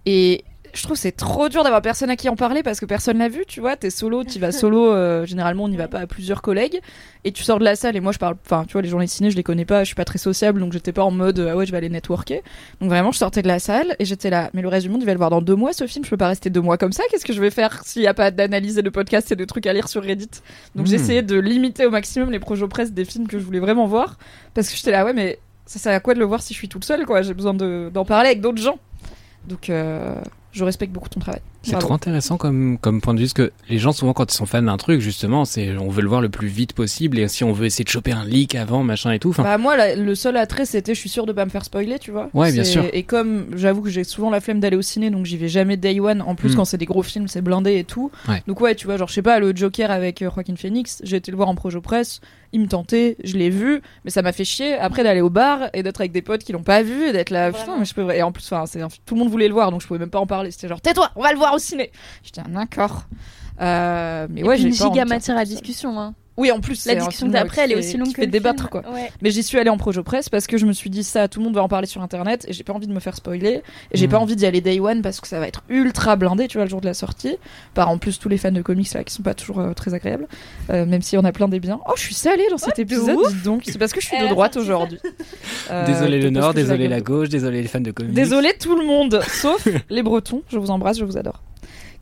Et je trouve c'est trop dur d'avoir personne à qui en parler parce que personne l'a vu, tu vois. T'es solo, tu vas solo. euh, généralement, on n'y va pas à plusieurs collègues. Et tu sors de la salle et moi, je parle. Enfin, tu vois, les journées ciné, je les connais pas. Je suis pas très sociable, donc j'étais pas en mode ah ouais, je vais aller networker. Donc vraiment, je sortais de la salle et j'étais là. Mais le reste du monde, il va le voir dans deux mois. Ce film, je peux pas rester deux mois comme ça. Qu'est-ce que je vais faire s'il y a pas d'analyse et de podcast et de trucs à lire sur Reddit? Donc Hmm. j'essayais de limiter au maximum les projets presse des films que je voulais vraiment voir parce que j'étais là ouais, mais ça sert à quoi de le voir si je suis toute seule quoi? J'ai besoin de- d'en parler avec d'autres gens. Donc euh, je respecte beaucoup ton travail. C'est trop intéressant comme, comme point de vue, parce que les gens, souvent, quand ils sont fans d'un truc, justement, c'est on veut le voir le plus vite possible, et si on veut essayer de choper un leak avant, machin et tout. Bah moi la- le seul attrait c'était je suis sûre de pas me faire spoiler tu vois. Ouais, bien sûr. Et comme j'avoue que j'ai souvent la flemme d'aller au ciné donc j'y vais jamais day one. En plus Mm. quand c'est des gros films c'est blindé et tout. Ouais. Donc ouais tu vois genre je sais pas le Joker avec euh, Joaquin Phoenix j'ai été le voir en projo presse il me tentait je l'ai vu mais ça m'a fait chier après d'aller au bar et d'être avec des potes qui l'ont pas vu et d'être là putain mais je peux et en plus enfin c'est un- tout le monde voulait le voir donc je pouvais même pas en parler c'était genre tais-toi on va le voir au ciné. J'étais ah, d'accord. Euh, mais Et ouais j'ai une giga matière à discussion. Hein. Oui, en plus, La discussion d'après, elle est aussi longue que fait le débattre film. quoi. Ouais. Mais j'y suis allée en projo presse parce que je me suis dit ça, tout le monde va en parler sur internet et j'ai pas envie de me faire spoiler et j'ai Mm. pas envie d'y aller day one parce que ça va être ultra blindé, tu vois, le jour de la sortie. Par en plus tous les fans de comics là qui sont pas toujours euh, très agréables, euh, même si on a plein des biens. Oh, je suis salée dans cet épisode, dis donc. C'est parce que je suis de a droite aujourd'hui. Euh, désolé le Nord, désolé la gauche, désolé les fans de comics. Désolé tout le monde, sauf les Bretons. Je vous embrasse, je vous adore.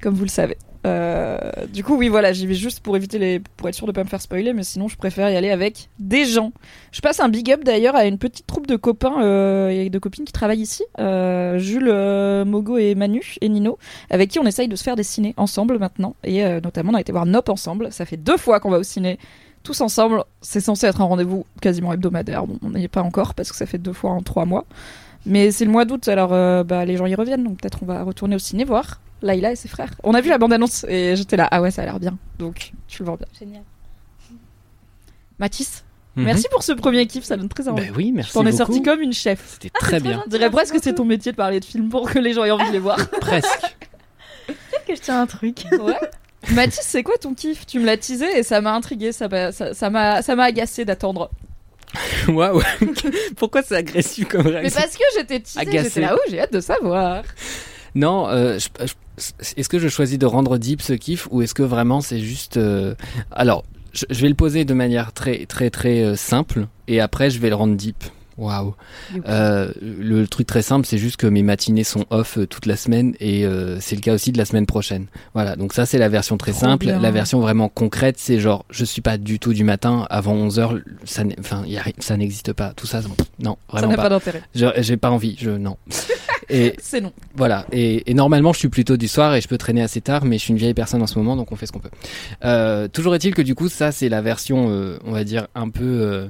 Comme vous le savez. Euh, du coup, oui, voilà, j'y vais juste pour éviter les, pour être sûr de pas me faire spoiler, mais sinon, je préfère y aller avec des gens. Je passe un big up d'ailleurs à une petite troupe de copains euh, et de copines qui travaillent ici, euh, Jules, Mogo et Manu et Nino, avec qui on essaye de se faire des ciné ensemble maintenant, et notamment on a été voir Nop ensemble. Ça fait deux fois qu'on va au ciné. Tous ensemble, c'est censé être un rendez-vous quasiment hebdomadaire. Bon, on n'y est pas encore parce que ça fait deux fois en trois mois. Mais c'est le mois d'août, alors bah, les gens y reviennent, donc peut-être on va retourner au ciné voir Laïla et ses frères. On a vu la bande-annonce et j'étais là, ah ouais, ça a l'air bien, donc tu le vois bien. Génial. Mathis, Mhm. merci pour ce premier kiff, ça donne très envie. Bah oui, merci T'en es sorti comme une chef. C'était très bien. On dirait presque que c'est ton métier de parler de films pour que les gens aient envie de les voir. Presque. Peut-être que je tiens un truc. Ouais. Mathis, c'est quoi ton kiff? Tu me l'as teasé et ça m'a intrigué, ça m'a ça, ça m'a ça m'a agacé d'attendre. Waouh. Pourquoi c'est agressif comme Mais réaction? parce que j'étais teasée, j'étais là, oh, j'ai hâte de savoir. Non, euh, est-ce que je choisis de rendre deep ce kiff ou est-ce que vraiment c'est juste... euh, Alors, je, je vais le poser de manière très très très euh, simple et après je vais le rendre deep. Waouh. Euh, le truc très simple, c'est juste que mes matinées sont off euh, toute la semaine et euh, c'est le cas aussi de la semaine prochaine. Voilà, donc ça c'est la version très Trop simple. bien. La version vraiment concrète, c'est genre je suis pas du tout du matin avant 11h, ça enfin ça n'existe pas. Tout ça non, Ça vraiment n'a pas. pas d'intérêt. J'ai pas envie, je non. C'est non. voilà, et, et normalement je suis plutôt du soir et je peux traîner assez tard, mais je suis une vieille personne en ce moment, donc on fait ce qu'on peut. Euh, toujours est-il que du coup ça c'est la version, euh, on va dire un peu,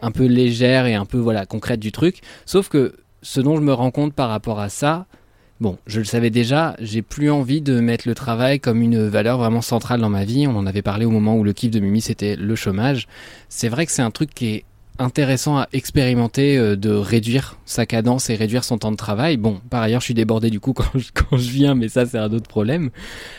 un peu légère et un peu voilà concrète du truc. Sauf que ce dont je me rends compte par rapport à ça, bon, je le savais déjà, j'ai plus envie de mettre le travail comme une valeur vraiment centrale dans ma vie. On en avait parlé au moment où le kiff de Mimi c'était le chômage. C'est vrai que c'est un truc qui est intéressant à expérimenter euh, de réduire sa cadence et réduire son temps de travail. Bon, par ailleurs, je suis débordé du coup quand je, quand je viens, mais ça c'est un autre problème.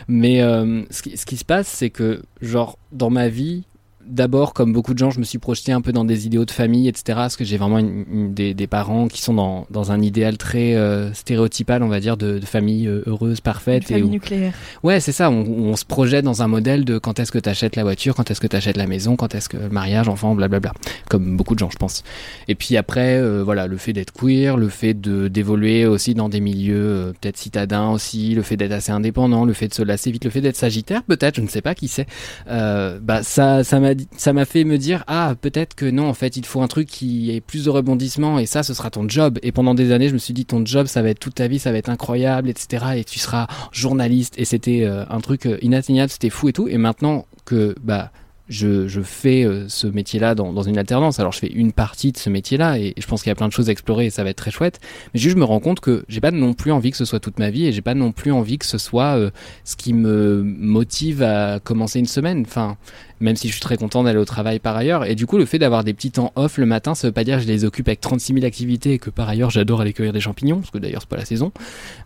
Mais euh, ce, qui, ce qui se passe, c'est que genre dans ma vie, d'abord, comme beaucoup de gens, je me suis projeté un peu dans des idéaux de famille, etc. Parce que j'ai vraiment une- une- des, des parents qui sont dans, dans un idéal très euh, stéréotypal, on va dire, de, de famille euh, heureuse, Une parfaite. et famille où- nucléaire. Ouais, c'est ça. On, on se projette dans un modèle de quand est-ce que tu achètes la voiture, quand est-ce que tu achètes la maison, quand est-ce que le mariage, enfant, blablabla. Comme beaucoup de gens, je pense. Et puis après, euh, voilà, le fait d'être queer, le fait d'évoluer aussi dans des milieux euh, peut-être citadins aussi, le fait d'être assez indépendant, le fait de se lasser vite, le fait d'être sagittaire, peut-être, je ne sais pas qui c'est. Bah ça, ça m'a ça m'a fait me dire ah peut-être que non, en fait, il faut un truc qui ait plus de rebondissement et ça, ce sera ton job. Et pendant des années, je me suis dit ton job, ça va être toute ta vie, ça va être incroyable, etc. Et tu seras journaliste et c'était euh, un truc euh, inatteignable, c'était fou et tout. Et maintenant que bah je, je fais euh, ce métier-là dans, dans une alternance. Alors je fais une partie de ce métier-là et, et je pense qu'il y a plein de choses à explorer et ça va être très chouette. Mais juste je me rends compte que j'ai pas non plus envie que ce soit toute ma vie et j'ai pas non plus envie que ce soit ce qui me motive à commencer une semaine. Enfin, même si je suis très content d'aller au travail par ailleurs. Et du coup, le fait d'avoir des petits temps off le matin, ça veut pas dire que je les occupe avec 36 000 activités et que par ailleurs j'adore aller cueillir des champignons, parce que d'ailleurs c'est pas la saison.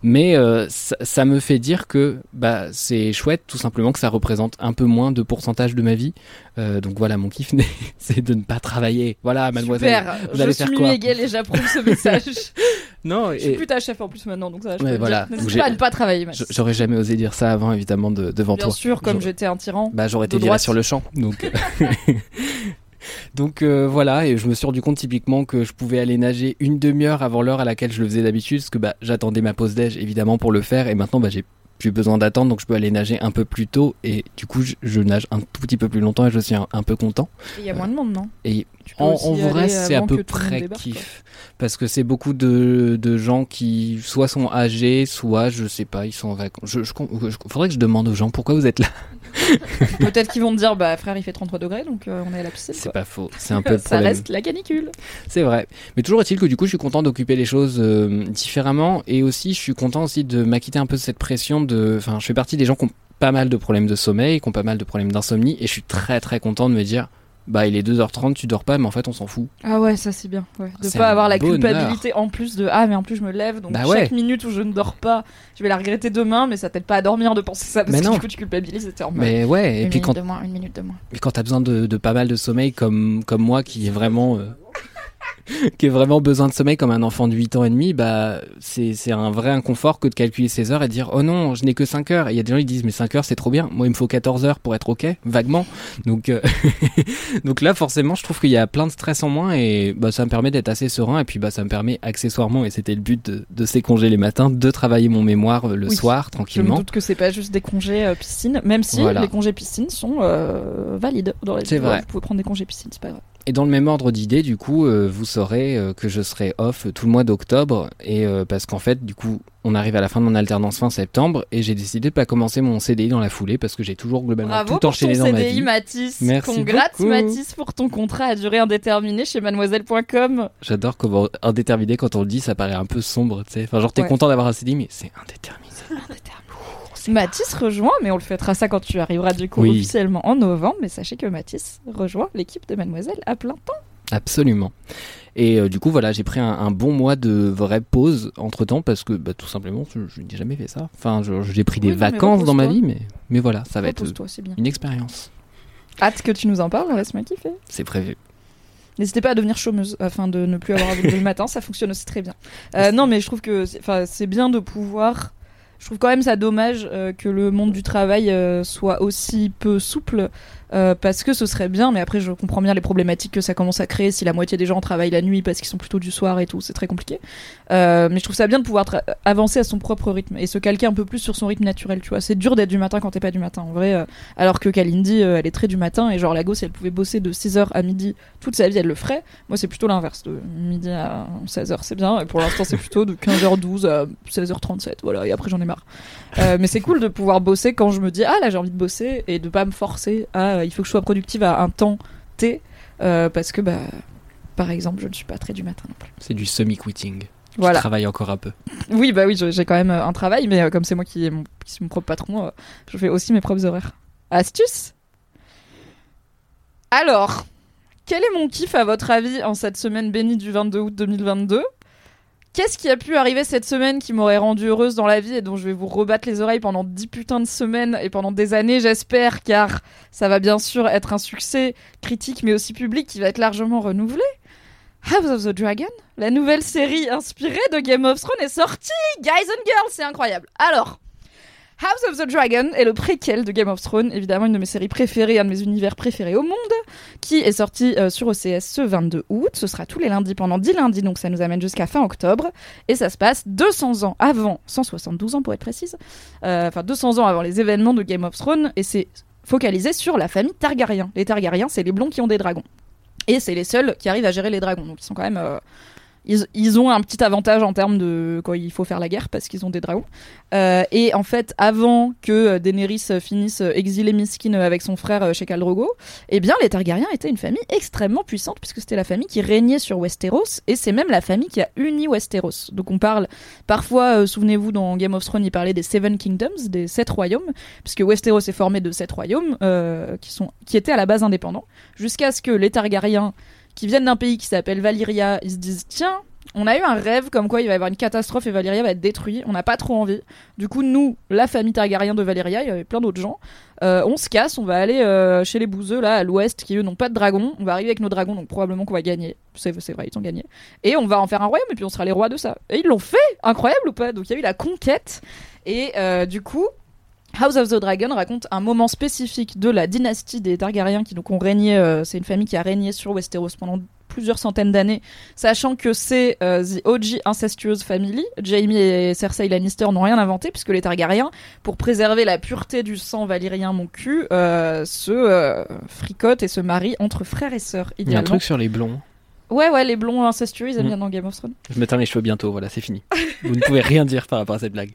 Mais euh, ça, ça me fait dire que bah, c'est chouette tout simplement que ça représente un peu moins de pourcentage de ma vie. Euh, donc voilà, mon kiff, c'est de ne pas travailler. Voilà, mademoiselle. Super. vous je allez suis faire quoi? Miguel et j'approuve ce message. Non, Je suis et plus ta chef en plus maintenant, donc ça, je Ouais, voilà. N'hésite pas à ne pas travailler, j'aurais jamais osé dire ça avant, évidemment, de- devant Bien toi. sûr, comme J'aurais- j'étais un tyran. Bah, j'aurais été viré sur le champ. Donc, donc euh, voilà, et je me suis rendu compte typiquement que je pouvais aller nager une demi-heure avant l'heure à laquelle je le faisais d'habitude, parce que bah, j'attendais ma pause déj évidemment pour le faire, et maintenant bah, j'ai plus besoin d'attendre, donc je peux aller nager un peu plus tôt, et du coup je, je nage un tout petit peu plus longtemps et je suis un, un peu content. Il y a moins de monde, non? Et en, en vrai, c'est à peu près kiff. Parce que c'est beaucoup de, de gens qui soit sont âgés, soit je sais pas, ils sont en vacances. Je, je, je- faudrait que je demande aux gens pourquoi vous êtes là. Peut-être qu'ils vont te dire, bah frère, il fait 33 degrés, donc euh, on est à la piscine. C'est pas faux, c'est un peu le Ça problème. reste la canicule. C'est vrai. Mais toujours est-il que du coup, je suis content d'occuper les choses euh, différemment et aussi, je suis content aussi de m'acquitter un peu de cette pression de. Enfin, je fais partie des gens qui ont pas mal de problèmes de sommeil, qui ont pas mal de problèmes d'insomnie et je suis très très content de me dire, bah, il est 2h30, tu dors pas, mais en fait, on s'en fout. Ah ouais, ça c'est bien. Ouais. De pas avoir la culpabilité en plus de ah mais en plus je me lève donc Bah chaque ouais. minute où je ne dors pas, je vais la regretter demain mais ça t'aide pas à dormir de penser ça parce Mais que non. du coup tu culpabilises et t'es en mode, Mais ouais, et une puis minute quand, de moins, une minute de moins. puis quand t'as besoin de, de pas mal de sommeil comme, comme moi qui est vraiment. euh, qui a vraiment besoin de sommeil comme un enfant de 8 ans et demi, bah c'est c'est un vrai inconfort que de calculer ses heures et de dire oh non, je n'ai que 5 heures. Et il y a des gens qui disent mais 5 heures c'est trop bien. Moi il me faut 14 heures pour être ok, vaguement. Donc euh, donc là forcément je trouve qu'il y a plein de stress en moins et bah ça me permet d'être assez serein et puis bah ça me permet accessoirement et c'était le but de, de ces congés les matins de travailler mon mémoire euh, le Oui. soir Je me tranquillement. doute que c'est pas juste des congés euh, piscine, même si Voilà. les congés piscine sont euh, valides dans les C'est vrai. Vous pouvez prendre des congés piscine, c'est pas grave. Et dans le même ordre d'idée, du coup, euh, vous saurez euh, que je serai off tout le mois d'octobre et euh, parce qu'en fait, du coup, on arrive à la fin de mon alternance fin septembre et j'ai décidé de pas commencer mon CDI dans la foulée parce que j'ai toujours globalement Bravo tout enchaîné dans ma CDI vie. Mathis. Merci Congrats beaucoup. Mathis pour ton contrat à durée indéterminée chez mademoiselle.com. J'adore comment indéterminé quand on le dit, ça paraît un peu sombre, tu sais. Enfin, genre t'es Ouais. content d'avoir un CDI, mais c'est indéterminé. Mathis rejoint, mais on le fêtera ça quand tu arriveras du coup Oui. officiellement en novembre. Mais sachez que Mathis rejoint l'équipe de Mademoiselle à plein temps. Absolument. Et euh, du coup, voilà, j'ai pris un, un bon mois de vraie pause entre temps parce que, bah, tout simplement, je, je n'ai jamais fait ça. Enfin, j'ai pris des Oui, vacances dans ma vie, mais, mais voilà, ça va être bien. une expérience. Hâte que tu nous en parles, laisse-moi kiffer. C'est prévu. N'hésitez pas à devenir chômeuse afin de ne plus avoir à vous lever le matin, ça fonctionne aussi très bien. Euh, non, mais je trouve que c'est bien de pouvoir je trouve quand même ça dommage euh, que le monde du travail euh, soit aussi peu souple euh, parce que ce serait bien, mais après je comprends bien les problématiques que ça commence à créer si la moitié des gens travaillent la nuit parce qu'ils sont plutôt du soir et tout, c'est très compliqué. Mais je trouve ça bien de pouvoir avancer à son propre rythme et se calquer un peu plus sur son rythme naturel, tu vois. C'est dur d'être du matin quand t'es pas du matin, en vrai. alors que Kalindi, elle est très du matin et genre Lago, si elle pouvait bosser de 6h à midi toute sa vie, elle le ferait. Moi, c'est plutôt l'inverse, de midi à 16h, c'est bien. Et pour l'instant, c'est plutôt de 15h12 à 16h37, voilà. Et après, j'en ai marre. Euh, mais c'est cool de pouvoir bosser quand je me dis ah là j'ai envie de bosser et de pas me forcer à euh, il faut que je sois productive à un temps T euh, parce que bah par exemple je ne suis pas très du matin non plus. C'est du semi-quitting. Voilà. Je travaille encore un peu. Oui bah oui j'ai quand même un travail mais comme c'est moi qui est mon, qui suis mon propre patron je fais aussi mes propres horaires. Astuce? Alors quel est mon kiff à votre avis en cette semaine bénie du 22 août 2022 Qu'est-ce qui a pu arriver cette semaine qui m'aurait rendue heureuse dans la vie et dont je vais vous rebattre les oreilles pendant 10 putains de semaines et pendant des années, j'espère, car ça va bien sûr être un succès critique mais aussi public qui va être largement renouvelé. House of the Dragon, la nouvelle série inspirée de Game of Thrones est sortie Guys and Girls, c'est incroyable. Alors, House of the Dragon est le préquel de Game of Thrones, évidemment une de mes séries préférées, un de mes univers préférés au monde, qui est sorti euh, sur OCS ce 22 août. Ce sera tous les lundis pendant 10 lundis, donc ça nous amène jusqu'à fin octobre. Et ça se passe 200 ans avant, 172 ans pour être précise, euh, enfin 200 ans avant les événements de Game of Thrones, et c'est focalisé sur la famille Targaryen. Les Targaryens, c'est les blonds qui ont des dragons. Et c'est les seuls qui arrivent à gérer les dragons, donc ils sont quand même... euh, ils, ont un petit avantage en termes de quand il faut faire la guerre parce qu'ils ont des dragons. Euh, et en fait, avant que euh, Daenerys euh, finisse exilée miskin avec son frère chez Khal Drogo, eh bien les Targaryens étaient une famille extrêmement puissante puisque c'était la famille qui régnait sur Westeros et c'est même la famille qui a uni Westeros. Donc on parle parfois, souvenez-vous dans Game of Thrones, il parlait des Seven Kingdoms, des sept royaumes, puisque Westeros est formé de sept royaumes qui sont qui étaient à la base indépendants, jusqu'à ce que les Targaryens qui viennent d'un pays qui s'appelle Valyria, ils se disent tiens, on a eu un rêve comme quoi il va y avoir une catastrophe et Valyria va être détruit. On n'a pas trop envie. Du coup, nous, la famille Targaryen de Valyria, il y avait plein d'autres gens. euh, on se casse, on va aller euh, chez les bouseux là à l'ouest qui eux n'ont pas de dragons. On va arriver avec nos dragons, donc probablement qu'on va gagner. C'est c'est vrai, ils ont gagné. Et on va en faire un royaume et puis on sera les rois de ça. Et ils l'ont fait, incroyable ou pas? Donc il y a eu la conquête et euh, du coup. House of the Dragon raconte un moment spécifique de la dynastie des Targaryens qui donc ont régné, euh, c'est une famille qui a régné sur Westeros pendant plusieurs centaines d'années, sachant que c'est euh, The OG Incestuous Family. Jaime et Cersei Lannister n'ont rien inventé puisque les Targaryens, pour préserver la pureté du sang valyrien mon cul, euh, se fricotent et se marient entre frères et sœurs. Il y a un truc sur les blonds. Ouais, ouais, les blonds incestueux, ils aiment Mm. bien dans Game of Thrones. Je m'éteins les cheveux bientôt, voilà, c'est fini. Vous ne pouvez rien dire par rapport à cette blague.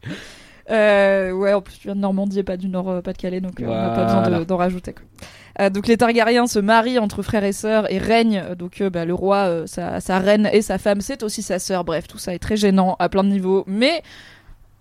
Euh, ouais, en plus, tu viens de Normandie et pas du Nord, euh, pas de Calais, donc euh, on n'a pas besoin de- d'en rajouter. Quoi. Euh, donc les Targaryens se marient entre frères et sœurs et règnent. Donc euh, bah, le roi, euh, sa, sa reine et sa femme, c'est aussi sa sœur. Bref, tout ça est très gênant à plein de niveaux, mais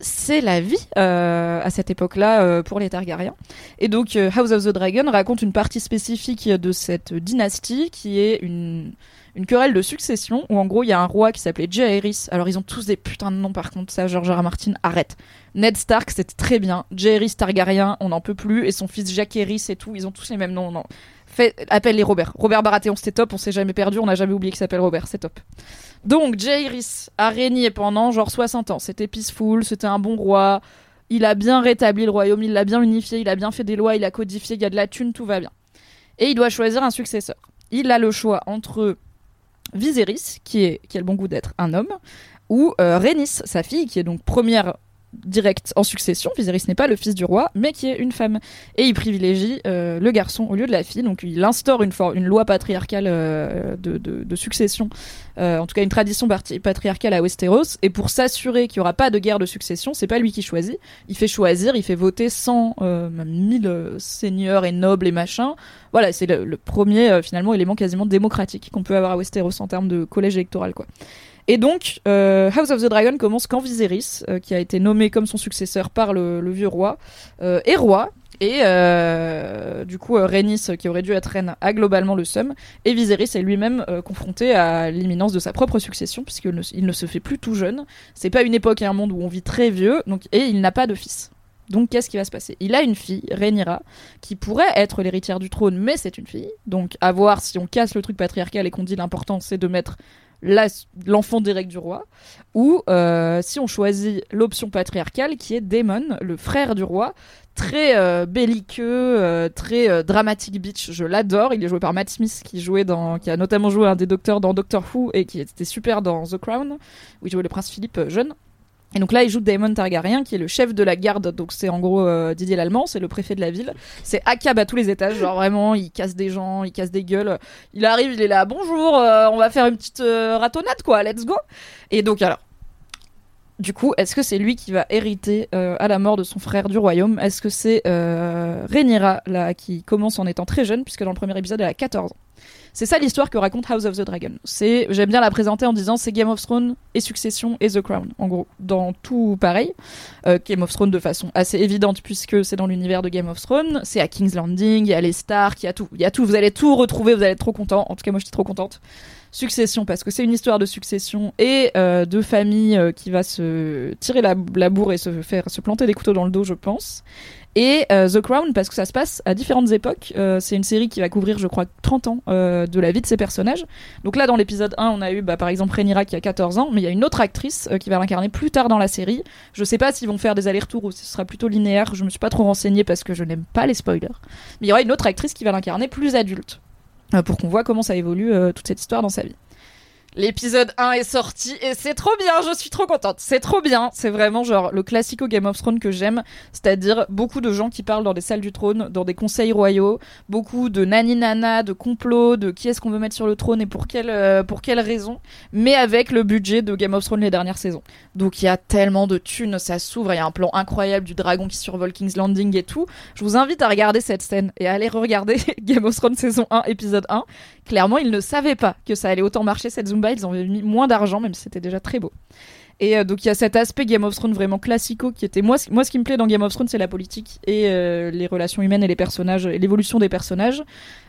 c'est la vie à cette époque-là pour les Targaryens. Et donc House of the Dragon raconte une partie spécifique de cette dynastie qui est une une querelle de succession où en gros il y a un roi qui s'appelait Jaehaerys. Alors ils ont tous des putains de noms par contre, ça George R. R. Martin arrête. Ned Stark c'était très bien, Jaehaerys Targaryen on n'en peut plus et son fils Jaehaerys et tout, ils ont tous les mêmes noms. Non. Fait, appelle les Robert. Robert Baratheon c'était top, on s'est jamais perdu, on n'a jamais oublié qu'il s'appelle Robert, c'est top. Donc Jaehaerys a régné pendant genre 60 ans, c'était peaceful, c'était un bon roi. Il a bien rétabli le royaume, il l'a bien unifié, il a bien fait des lois, il a codifié, il y a de la thune, tout va bien. Et il doit choisir un successeur. Il a le choix entre Viserys, qui, est, qui a le bon goût d'être un homme, ou euh, sa fille, qui est donc première directe en succession. Viserys n'est pas le fils du roi, mais qui est une femme. Et il privilégie euh, le garçon au lieu de la fille. Donc il instaure une, une loi patriarcale euh, de, succession, euh, en tout cas une tradition patriarcale à Westeros. Et pour s'assurer qu'il n'y aura pas de guerre de succession, c'est pas lui qui choisit. Il fait choisir, il fait voter 100, euh, même 1000 seigneurs et nobles et machin. Voilà, c'est le, le premier finalement élément quasiment démocratique qu'on peut avoir à Westeros en termes de collège électoral, quoi. Et donc, euh, House of the Dragon commence quand Viserys, euh, qui a été nommé comme son successeur par le, vieux roi, euh, est roi. Et du coup, Rhaenys, qui aurait dû être reine, a globalement le seum. Et Viserys est lui-même confronté à l'imminence de sa propre succession, puisqu'il ne, il ne se fait plus tout jeune. C'est pas une époque et un monde où on vit très vieux, donc, et il n'a pas de fils. Donc qu'est-ce qui va se passer? Il a une fille, Rhaenyra, qui pourrait être l'héritière du trône, mais c'est une fille. Donc à voir si on casse le truc patriarcal et qu'on dit l'important c'est de mettre l'enfant direct du roi, ou euh, si on choisit l'option patriarcale qui est Daemon, le frère du roi, très euh, belliqueux, euh, très dramatic bitch. Je l'adore. Il est joué par Matt Smith qui qui a notamment joué un des docteurs dans Doctor Who et qui était super dans The Crown, où il jouait le prince Philippe jeune. Et donc là, il joue Daemon Targaryen, qui est le chef de la garde. Donc c'est en gros euh, Didier l'Allemand, c'est le préfet de la ville. C'est Akab à tous les étages, genre vraiment, il casse des gens, il casse des gueules. Il arrive, il est là, bonjour, euh, on va faire une petite euh, ratonnade quoi, let's go. Et donc alors, du coup, est-ce que c'est lui qui va hériter euh, à la mort de son frère du royaume? Est-ce que c'est euh, Rhaenyra là qui commence en étant très jeune, puisque dans le premier épisode elle a 14 ans? C'est ça l'histoire que raconte House of the Dragon. C'est, j'aime bien la présenter en disant c'est Game of Thrones et Succession et The Crown. En gros, dans tout pareil. Euh, Game of Thrones de façon assez évidente puisque c'est dans l'univers de Game of Thrones. C'est à King's Landing, il y a les Stark, il y a tout, il y a tout. Vous allez tout retrouver, vous allez être trop content. En tout cas, moi, je suis trop contente. Succession parce que c'est une histoire de succession et euh, de famille euh, qui va se tirer la, la bourre et se faire se planter des couteaux dans le dos, je pense. Et euh, The Crown parce que ça se passe à différentes époques. Euh, c'est une série qui va couvrir, je crois, 30 ans euh, de la vie de ces personnages. Donc là, dans l'épisode 1, on a eu bah, par exemple Rhaenyra qui a 14 ans, mais il y a une autre actrice qui va l'incarner plus tard dans la série. Je sais pas s'ils vont faire des allers-retours ou si ce sera plutôt linéaire. Je me suis pas trop renseignée parce que je n'aime pas les spoilers. Mais il y aura une autre actrice qui va l'incarner plus adulte pour qu'on voit comment ça évolue toute cette histoire dans sa vie. L'épisode 1 est sorti et c'est trop bien, je suis trop contente. C'est trop bien, c'est vraiment genre le classico Game of Thrones que j'aime, c'est-à-dire beaucoup de gens qui parlent dans des salles du trône, dans des conseils royaux, beaucoup de nani nana, de complots, de qui est-ce qu'on veut mettre sur le trône et pour quelle euh, pour quelle raison, mais avec le budget de Game of Thrones les dernières saisons. Donc il y a tellement de thunes, ça s'ouvre, il y a un plan incroyable du dragon qui survole King's Landing et tout. Je vous invite à regarder cette scène et à aller regarder Game of Thrones saison 1 épisode 1. Clairement, ils ne savaient pas que ça allait autant marcher cette Zumba, ils ont mis moins d'argent même si c'était déjà très beau. Et euh, donc il y a cet aspect Game of Thrones vraiment classico qui était moi ce- qui me plaît dans Game of Thrones c'est la politique et euh, les relations humaines et les personnages et l'évolution des personnages.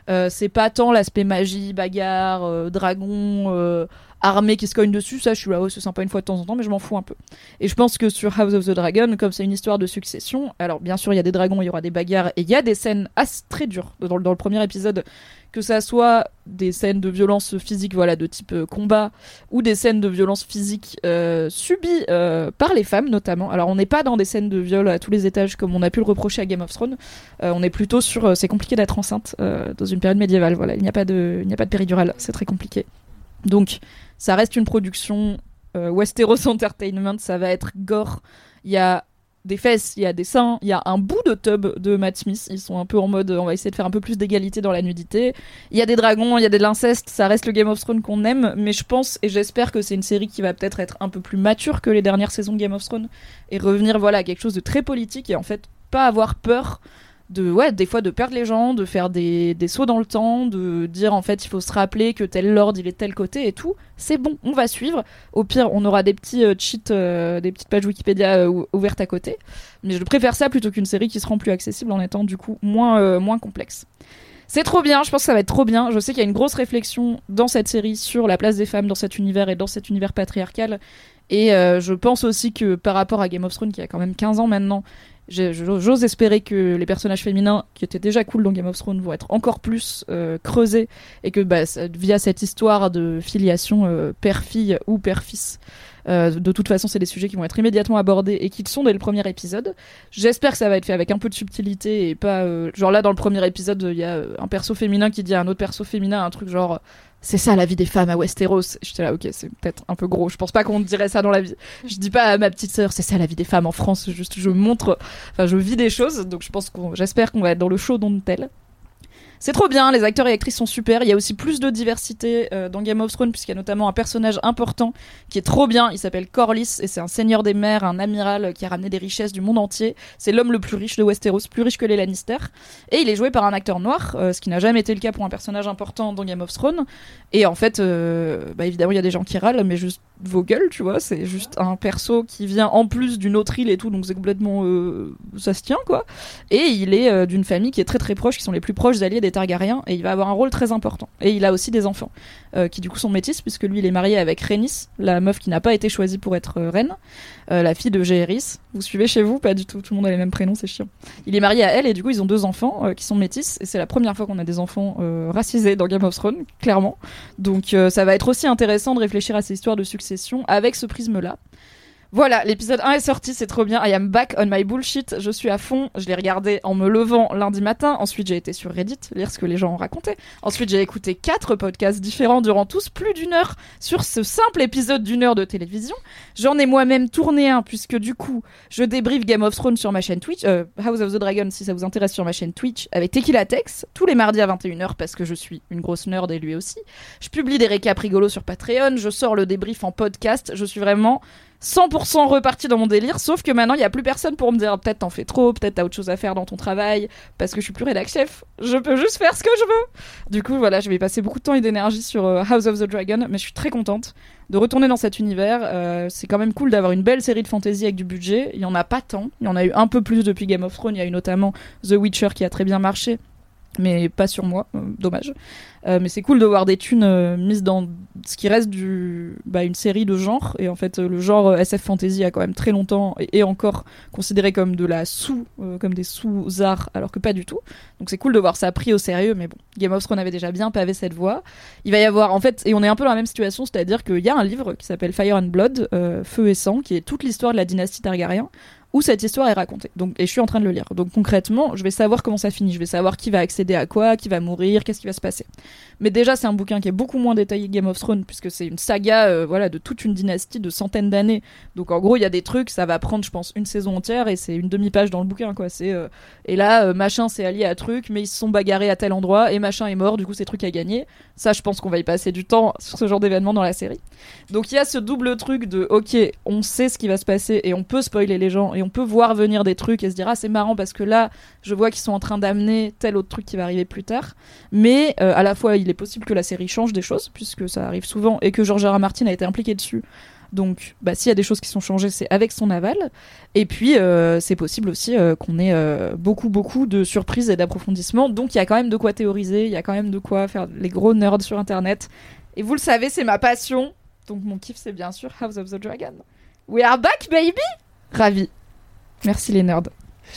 Euh, c'est pas tant l'aspect magie, bagarre, dragon, armée qui se cogne dessus, ça je suis là oh, c'est sympa une fois de temps en temps mais je m'en fous un peu. Et je pense que sur House of the Dragon comme c'est une histoire de succession, alors bien sûr il y a des dragons, il y aura des bagarres et il y a des scènes assez très dures dans, le- premier épisode que ça soit des scènes de violence physique voilà de type euh, combat ou des scènes de violence physique euh, subies euh, par les femmes notamment. Alors on n'est pas dans des scènes de viol à tous les étages comme on a pu le reprocher à Game of Thrones. On est plutôt sur c'est compliqué d'être enceinte dans une période médiévale. Voilà, il n'y a pas de il de péridurale, c'est très compliqué. Donc ça reste une production euh, Westeros Entertainment, ça va être gore. Il y a des fesses, il y a des seins, il y a un bout de tub de Matt Smith. Ils sont un peu en mode, on va essayer de faire un peu plus d'égalité dans la nudité. Il y a des dragons, il y a de l'inceste, ça reste le Game of Thrones qu'on aime, mais je pense et j'espère que c'est une série qui va peut-être être un peu plus mature que les dernières saisons de Game of Thrones et revenir voilà à quelque chose de très politique et en fait pas avoir peur de ouais des fois de perdre les gens de faire des, des sauts dans le temps de dire en fait il faut se rappeler que tel lord il est de tel côté et tout c'est bon on va suivre au pire on aura des petits euh, cheats euh, des petites pages Wikipédia euh, ou- ouvertes à côté mais je préfère ça plutôt qu'une série qui se rend plus accessible en étant du coup moins moins complexe c'est trop bien, je pense que ça va être trop bien. Je sais qu'il y a une grosse réflexion dans cette série sur la place des femmes dans cet univers et dans cet univers patriarcal. Et je pense aussi que par rapport à Game of Thrones, qui a quand même 15 ans maintenant, j'ose espérer que les personnages féminins, qui étaient déjà cool dans Game of Thrones, vont être encore plus euh, creusés. Et que bah, via cette histoire de filiation euh, père-fille ou père-fils, euh, de toute façon, c'est des sujets qui vont être immédiatement abordés et qui le sont dès le premier épisode. J'espère que ça va être fait avec un peu de subtilité et pas genre là dans le premier épisode il y a un perso féminin qui dit à un autre perso féminin un truc genre c'est ça la vie des femmes à Westeros. J'étais là ok c'est peut-être un peu gros. Je pense pas qu'on dirait ça dans la vie. Je dis pas à ma petite sœur c'est ça la vie des femmes en France. Juste je montre enfin je vis des choses donc je pense qu'on j'espère qu'on va être dans le show dont tel. C'est trop bien, les acteurs et actrices sont super. Il y a aussi plus de diversité euh, dans Game of Thrones, puisqu'il y a notamment un personnage important qui est trop bien. Il s'appelle Corlys et c'est un seigneur des mers, un amiral qui a ramené des richesses du monde entier. C'est l'homme le plus riche de Westeros, plus riche que les Lannister. Et il est joué par un acteur noir, euh, ce qui n'a jamais été le cas pour un personnage important dans Game of Thrones. Et en fait, euh, bah évidemment, il y a des gens qui râlent, mais juste vos gueules, tu vois. C'est juste un perso qui vient en plus d'une autre île et tout, donc c'est complètement. euh, ça se tient, quoi. Et il est euh, d'une famille qui est très très proche, qui sont les plus proches alliés des Targaryens et il va avoir un rôle très important. Et il a aussi des enfants euh, qui du coup sont métis puisque lui il est marié avec Rhaenys, la meuf qui n'a pas été choisie pour être reine, la fille de Jaehaerys. Vous suivez chez vous? Pas du tout. Tout le monde a les mêmes prénoms, c'est chiant. Il est marié à elle et du coup ils ont deux enfants qui sont métis et c'est la première fois qu'on a des enfants racisés dans Game of Thrones, clairement. Donc ça va être aussi intéressant de réfléchir à ces histoires de avec ce prisme-là. Voilà, l'épisode 1 est sorti, c'est trop bien. I am back on my bullshit. Je suis à fond. Je l'ai regardé en me levant lundi matin. Ensuite, j'ai été sur Reddit lire ce que les gens ont raconté. Ensuite, j'ai écouté quatre podcasts différents durant tous plus d'une heure sur ce simple épisode d'une heure de télévision. J'en ai moi-même tourné un puisque du coup, je débriefe Game of Thrones sur ma chaîne Twitch, euh, House of the Dragon si ça vous intéresse sur ma chaîne Twitch avec Tequila Tex tous les mardis à 21h parce que je suis une grosse nerd et lui aussi. Je publie des récaps rigolos sur Patreon, je sors le débrief en podcast. Je suis vraiment 100% reparti dans mon délire, sauf que maintenant il y a plus personne pour me dire peut-être t'en fais trop, peut-être t'as autre chose à faire dans ton travail, parce que je suis plus rédac chef, je peux juste faire ce que je veux. Du coup voilà, je vais passer beaucoup de temps et d'énergie sur euh, House of the Dragon, mais je suis très contente de retourner dans cet univers. Euh, c'est quand même cool d'avoir une belle série de fantasy avec du budget. Il y en a pas tant, il y en a eu un peu plus depuis Game of Thrones. Il y a eu notamment The Witcher qui a très bien marché. Mais pas sur moi, euh, dommage. Euh, mais c'est cool de voir des thunes euh, mises dans ce qui reste du bah, une série de genre et en fait le genre SF fantasy a quand même très longtemps et, encore considéré comme de la sous comme des sous arts alors que pas du tout. Donc c'est cool de voir ça pris au sérieux mais bon Game of Thrones avait déjà bien pavé cette voie. Il va y avoir en fait et on est un peu dans la même situation c'est à dire qu'il y a un livre qui s'appelle Fire and Blood Feu et sang qui est toute l'histoire de la dynastie Targaryen où cette histoire est racontée. Donc, et je suis en train de le lire. Donc concrètement, je vais savoir comment ça finit. Je vais savoir qui va accéder à quoi, qui va mourir, qu'est-ce qui va se passer. Mais déjà, c'est un bouquin qui est beaucoup moins détaillé que Game of Thrones, puisque c'est une saga euh, voilà, de toute une dynastie de centaines d'années. Donc en gros, il y a des trucs, ça va prendre, je pense, une saison entière, et c'est une demi-page dans le bouquin. quoi. C'est euh, Et là, euh, machin s'est allié à truc, mais ils se sont bagarrés à tel endroit, et machin est mort, du coup, c'est truc à gagner. Ça, je pense qu'on va y passer du temps sur ce genre d'événement dans la série. Donc il y a ce double truc de, ok, on sait ce qui va se passer, et on peut spoiler les gens, et on peut voir venir des trucs, et se dire, ah, c'est marrant, parce que là, je vois qu'ils sont en train d'amener tel autre truc qui va arriver plus tard. Mais euh, à la fois, il est possible que la série change des choses, puisque ça arrive souvent, et que George R. Martin a été impliqué dessus. Donc, bah, s'il y a des choses qui sont changées, c'est avec son aval. Et puis, euh, c'est possible aussi euh, qu'on ait beaucoup, beaucoup de surprises et d'approfondissements. Donc, il y a quand même de quoi théoriser, il y a quand même de quoi faire les gros nerds sur Internet. Et vous le savez, c'est ma passion. Donc, mon kiff, c'est bien sûr House of the Dragon. We are back, baby Ravi. Merci les nerds.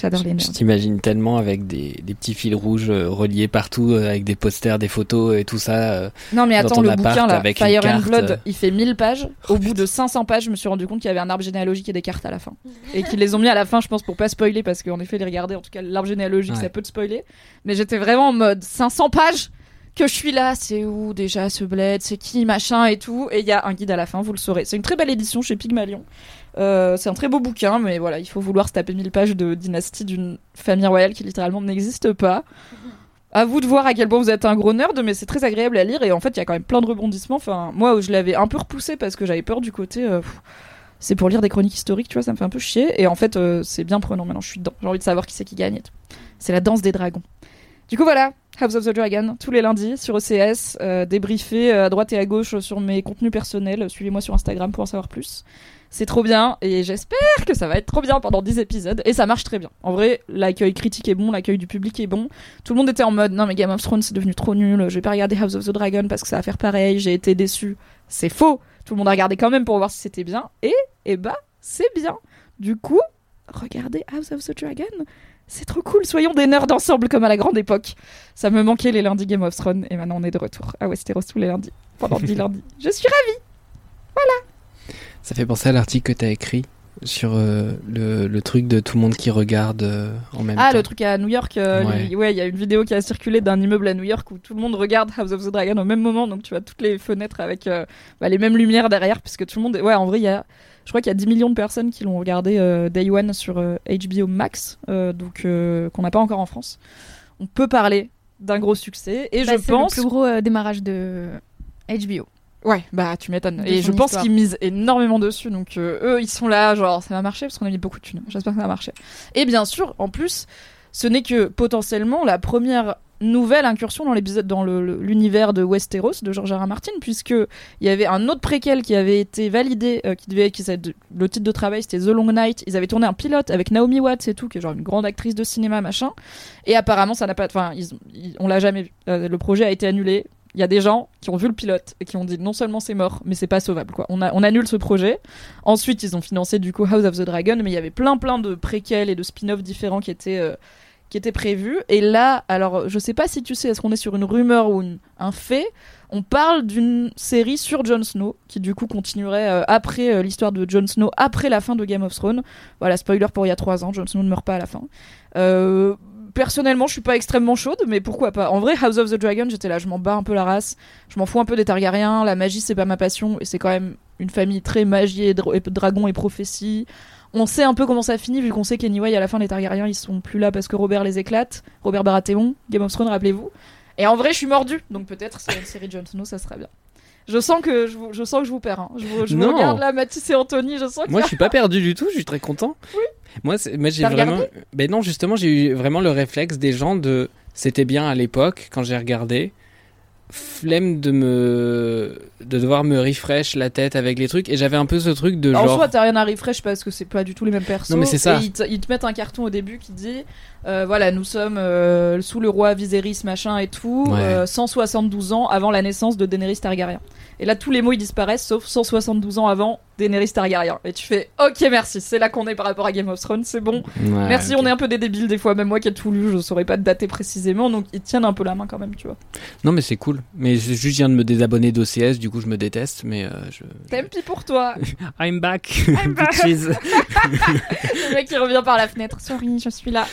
J'adore les nerds. Je t'imagine tellement avec des, des petits fils rouges euh, reliés partout, euh, avec des posters, des photos et tout ça. euh, Non mais attends, le appart bouquin là, avec Fire and Blood, il fait 1000 pages. Au bout de 500 pages, je me suis rendu compte qu'il y avait un arbre généalogique et des cartes à la fin. Et qu'ils les ont mis à la fin, je pense, pour pas spoiler, parce qu'en effet, les regarder, en tout cas, l'arbre généalogique, Ouais. ça peut te spoiler. Mais j'étais vraiment en mode 500 pages que je suis là, c'est où déjà ce bled, c'est qui, machin et tout. Et il y a un guide à la fin, vous le saurez. C'est une très belle édition chez Pygmalion. Euh, c'est un très beau bouquin, mais voilà, il faut vouloir se taper 1000 pages de dynastie d'une famille royale qui littéralement n'existe pas. À vous de voir à quel point vous êtes un gros nerd, mais c'est très agréable à lire et en fait il y a quand même plein de rebondissements. Enfin, moi je l'avais un peu repoussé parce que j'avais peur du côté. euh, c'est pour lire des chroniques historiques, tu vois, ça me fait un peu chier. Et en fait euh, c'est bien prenant maintenant, je suis dedans. J'ai envie de savoir qui c'est qui gagne et tout. C'est la danse des dragons. Du coup voilà, House of the Dragon, tous les lundis sur OCS, euh, débriefé à droite et à gauche sur mes contenus personnels. Suivez-moi sur Instagram pour en savoir plus. C'est trop bien et j'espère que ça va être trop bien pendant 10 épisodes et ça marche très bien. En vrai, l'accueil critique est bon, l'accueil du public est bon. Tout le monde était en mode non mais Game of Thrones c'est devenu trop nul, je vais pas regarder House of the Dragon parce que ça va faire pareil, j'ai été déçu. C'est faux. Tout le monde a regardé quand même pour voir si c'était bien et et bah c'est bien. Du coup, regardez House of the Dragon. C'est trop cool, soyons des nerds ensemble comme à la grande époque. Ça me manquait les lundis Game of Thrones et maintenant on est de retour à Westeros tous les lundis pendant 10 lundis. Je suis ravie. Ça fait penser à l'article que t'as écrit sur euh, le, le truc de tout le monde qui regarde euh, en même Ah, temps. le truc à New York, euh, Ouais. il y a une vidéo qui a circulé d'un immeuble à New York où tout le monde regarde House of the Dragon au même moment, donc tu vois toutes les fenêtres avec euh, bah, les mêmes lumières derrière, puisque tout le monde. est- Ouais, en vrai, il y a. Je crois qu'il y a 10 millions de personnes qui l'ont regardé euh, Day One sur euh, HBO Max, euh, donc euh, qu'on n'a pas encore en France. On peut parler d'un gros succès, et Bah, je c'est pense. le plus gros euh, démarrage de HBO. Ouais, bah tu m'étonnes. Et je pense histoire. qu'ils misent énormément dessus. Donc euh, eux, ils sont là, genre ça va marcher parce qu'on a mis beaucoup de thunes. J'espère que ça va marcher. Et bien sûr, en plus, ce n'est que potentiellement la première nouvelle incursion dans l'épisode dans le- le- l'univers de Westeros de George R. R. Martin puisque il y avait un autre préquel qui avait été validé euh, qui devait qui le titre de travail c'était The Long Night ils avaient tourné un pilote avec Naomi Watts et tout qui est genre une grande actrice de cinéma machin et apparemment ça n'a pas enfin on l'a jamais vu Euh, le projet a été annulé il y a des gens qui ont vu le pilote et qui ont dit non seulement c'est mort, mais c'est pas sauvable. Quoi. On, a, on annule ce projet. Ensuite, ils ont financé du coup House of the Dragon, mais il y avait plein plein de préquels et de spin-offs différents qui étaient, euh, qui étaient prévus. Et là, alors je sais pas si tu sais, est-ce qu'on est sur une rumeur ou un fait? On parle d'une série sur Jon Snow qui du coup continuerait euh, après euh, l'histoire de Jon Snow, après la fin de Game of Thrones. Voilà, spoiler pour il y a trois ans, Jon Snow ne meurt pas à la fin. Euh, personnellement, je suis pas extrêmement chaude, mais pourquoi pas En vrai, House of the Dragon, j'étais là, je m'en bats un peu la race. Je m'en fous un peu des Targaryens. La magie, c'est pas ma passion, et c'est quand même une famille très magie et, dra- et dragon et prophétie. On sait un peu comment ça finit, vu qu'on sait qu'anyway, à la fin, les Targaryens, ils sont plus là parce que Robert les éclate. Robert Baratheon, Game of Thrones, rappelez-vous. Et en vrai, je suis mordu, donc peut-être sur une série de Jon Snow, ça serait bien. Je sens que je vous, je sens que je vous perds. hein. Je, vous, je vous Non. regarde là, Mathis et Anthony, je sens y Moi, je suis pas perdu du tout, je suis très content. Moi, moi j'ai vraiment. Ben non, justement, j'ai eu vraiment le réflexe des gens de. C'était bien à l'époque, quand j'ai regardé. Flemme de me. de devoir me refresh la tête avec les trucs. Et j'avais un peu ce truc de En genre. soi, t'as rien à refresh parce que c'est pas du tout les mêmes persos. Non, mais c'est ça. Et ils te, ils te mettent un carton au début qui dit euh, voilà, nous sommes euh, sous le roi Viserys, machin et tout, Ouais. euh, 172 ans avant la naissance de Daenerys Targaryen. Et là, tous les mots ils disparaissent sauf 172 ans avant Daenerys Targaryen. Et tu fais ok, merci, c'est là qu'on est par rapport à Game of Thrones, c'est bon. Ouais, merci, on est un peu des débiles des fois, même moi qui ai tout lu, je saurais pas te dater précisément, donc ils tiennent un peu la main quand même, tu vois. Non, mais c'est cool. Mais je juste, je viens de me désabonner d'OCS, du coup, je me déteste. Mais euh, je. Tant pour toi? I'm back. I'm back. Le mec qui revient par la fenêtre. Sorry, je suis là.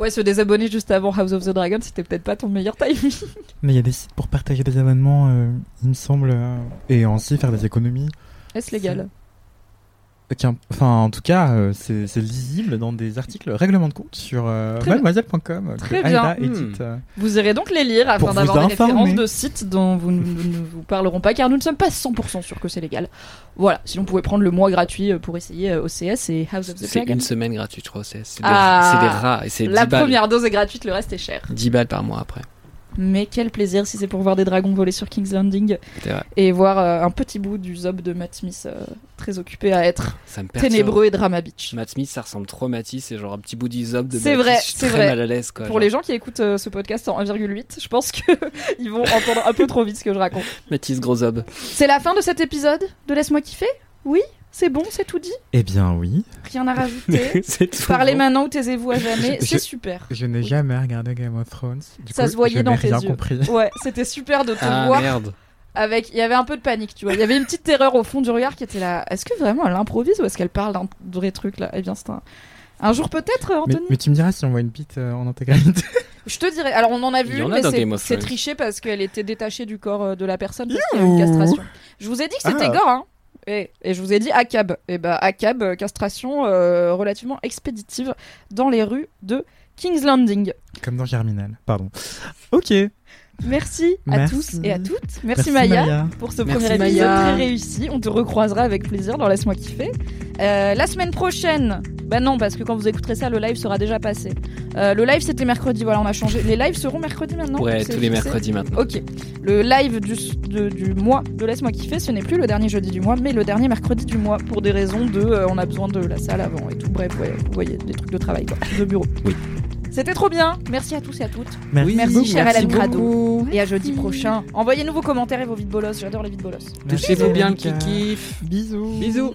Ouais, se désabonner juste avant House of the Dragon, c'était peut-être pas ton meilleur timing. Mais il y a des sites pour partager des abonnements, euh, il me semble, euh, et ainsi faire des économies. Est-ce légal? Enfin, en tout cas, euh, c'est c'est lisible dans des articles règlement de compte sur euh, Très bien. mademoiselle.com. que Très Aïda bien. édite, euh, Vous irez donc les lire afin d'avoir des références de sites dont vous ne nous- nous vous parlerons pas car nous ne sommes pas 100% sûrs que c'est légal. Voilà, sinon vous pouvez prendre le mois gratuit euh, pour essayer euh, OCS et House of the C'est une semaine gratuite, je crois. C'est des, Ah, c'est des rats. Et c'est 10 La balles. première dose est gratuite, le reste est cher. 10 balles par mois après. Mais quel plaisir si c'est pour voir des dragons voler sur King's Landing et voir euh, un petit bout du zob de Matt Smith euh, très occupé à être Ça me perturbe. ténébreux et drama bitch. Matt Smith, ça ressemble trop à Matisse, c'est genre un petit bout d'isop de C'est vrai, je suis c'est très vrai. mal à l'aise quoi. Pour genre. les gens qui écoutent euh, ce podcast en 1,8, je pense que ils vont entendre un peu trop vite ce que je raconte. Matisse gros ob. C'est la fin de cet épisode de Laisse-moi kiffer? Oui? C'est bon, c'est tout dit Eh bien, oui. Rien à rajouter C'est tout Parlez bon. maintenant ou taisez-vous à jamais, c'est super. Je n'ai jamais regardé Game of Thrones. Du Ça coup, se voyait je dans tes rien yeux. compris. Ouais, c'était super de te Ah voir merde. avec. Il y avait un peu de panique, tu vois. Il y avait une petite terreur au fond du regard qui était là. Est-ce que vraiment elle improvise ou est-ce qu'elle parle d'un vrai truc là? Eh bien, c'est un. Un jour peut-être, Mais, Anthony? mais tu me diras si on voit une bite euh, en intégralité. Je te dirais. Alors, on en a Il vu, y en a mais dans c'est- Game of c'est Thrones. triché parce qu'elle était détachée du corps euh, de la personne parce qu'il y a une castration. Je vous ai dit que c'était Ah. gore, hein. Et, et je vous ai dit ACAB. Et bah, ACAB, euh, castration euh, relativement expéditive dans les rues de King's Landing. Comme dans Germinal. Pardon. Ok. Merci, à Merci. tous et à toutes. Merci, Merci, Maya, Maya. pour ce Merci, premier épisode Maya. très réussi. On te recroisera avec plaisir dans Laisse-moi kiffer. Euh, la semaine prochaine, bah non, parce que quand vous écouterez ça, le live sera déjà passé. Euh, le live c'était mercredi, voilà, on a changé. Les lives seront mercredi maintenant Ouais, tous les mercredis maintenant. Ok. Le live du, de- du mois de Laisse-moi kiffer, ce n'est plus le dernier jeudi du mois, mais le dernier mercredi du mois, pour des raisons de. euh, on a besoin de la salle avant et tout. Bref, ouais, vous voyez, des trucs de travail, quoi, de bureau. Oui. C'était trop bien. Merci à tous et à toutes. Merci. Merci, cher Hélène Crado. Et à jeudi prochain. Envoyez-nous vos commentaires et vos vides bolos. J'adore les vides bolos. Touchez-vous bien le. Bisous. Bisous.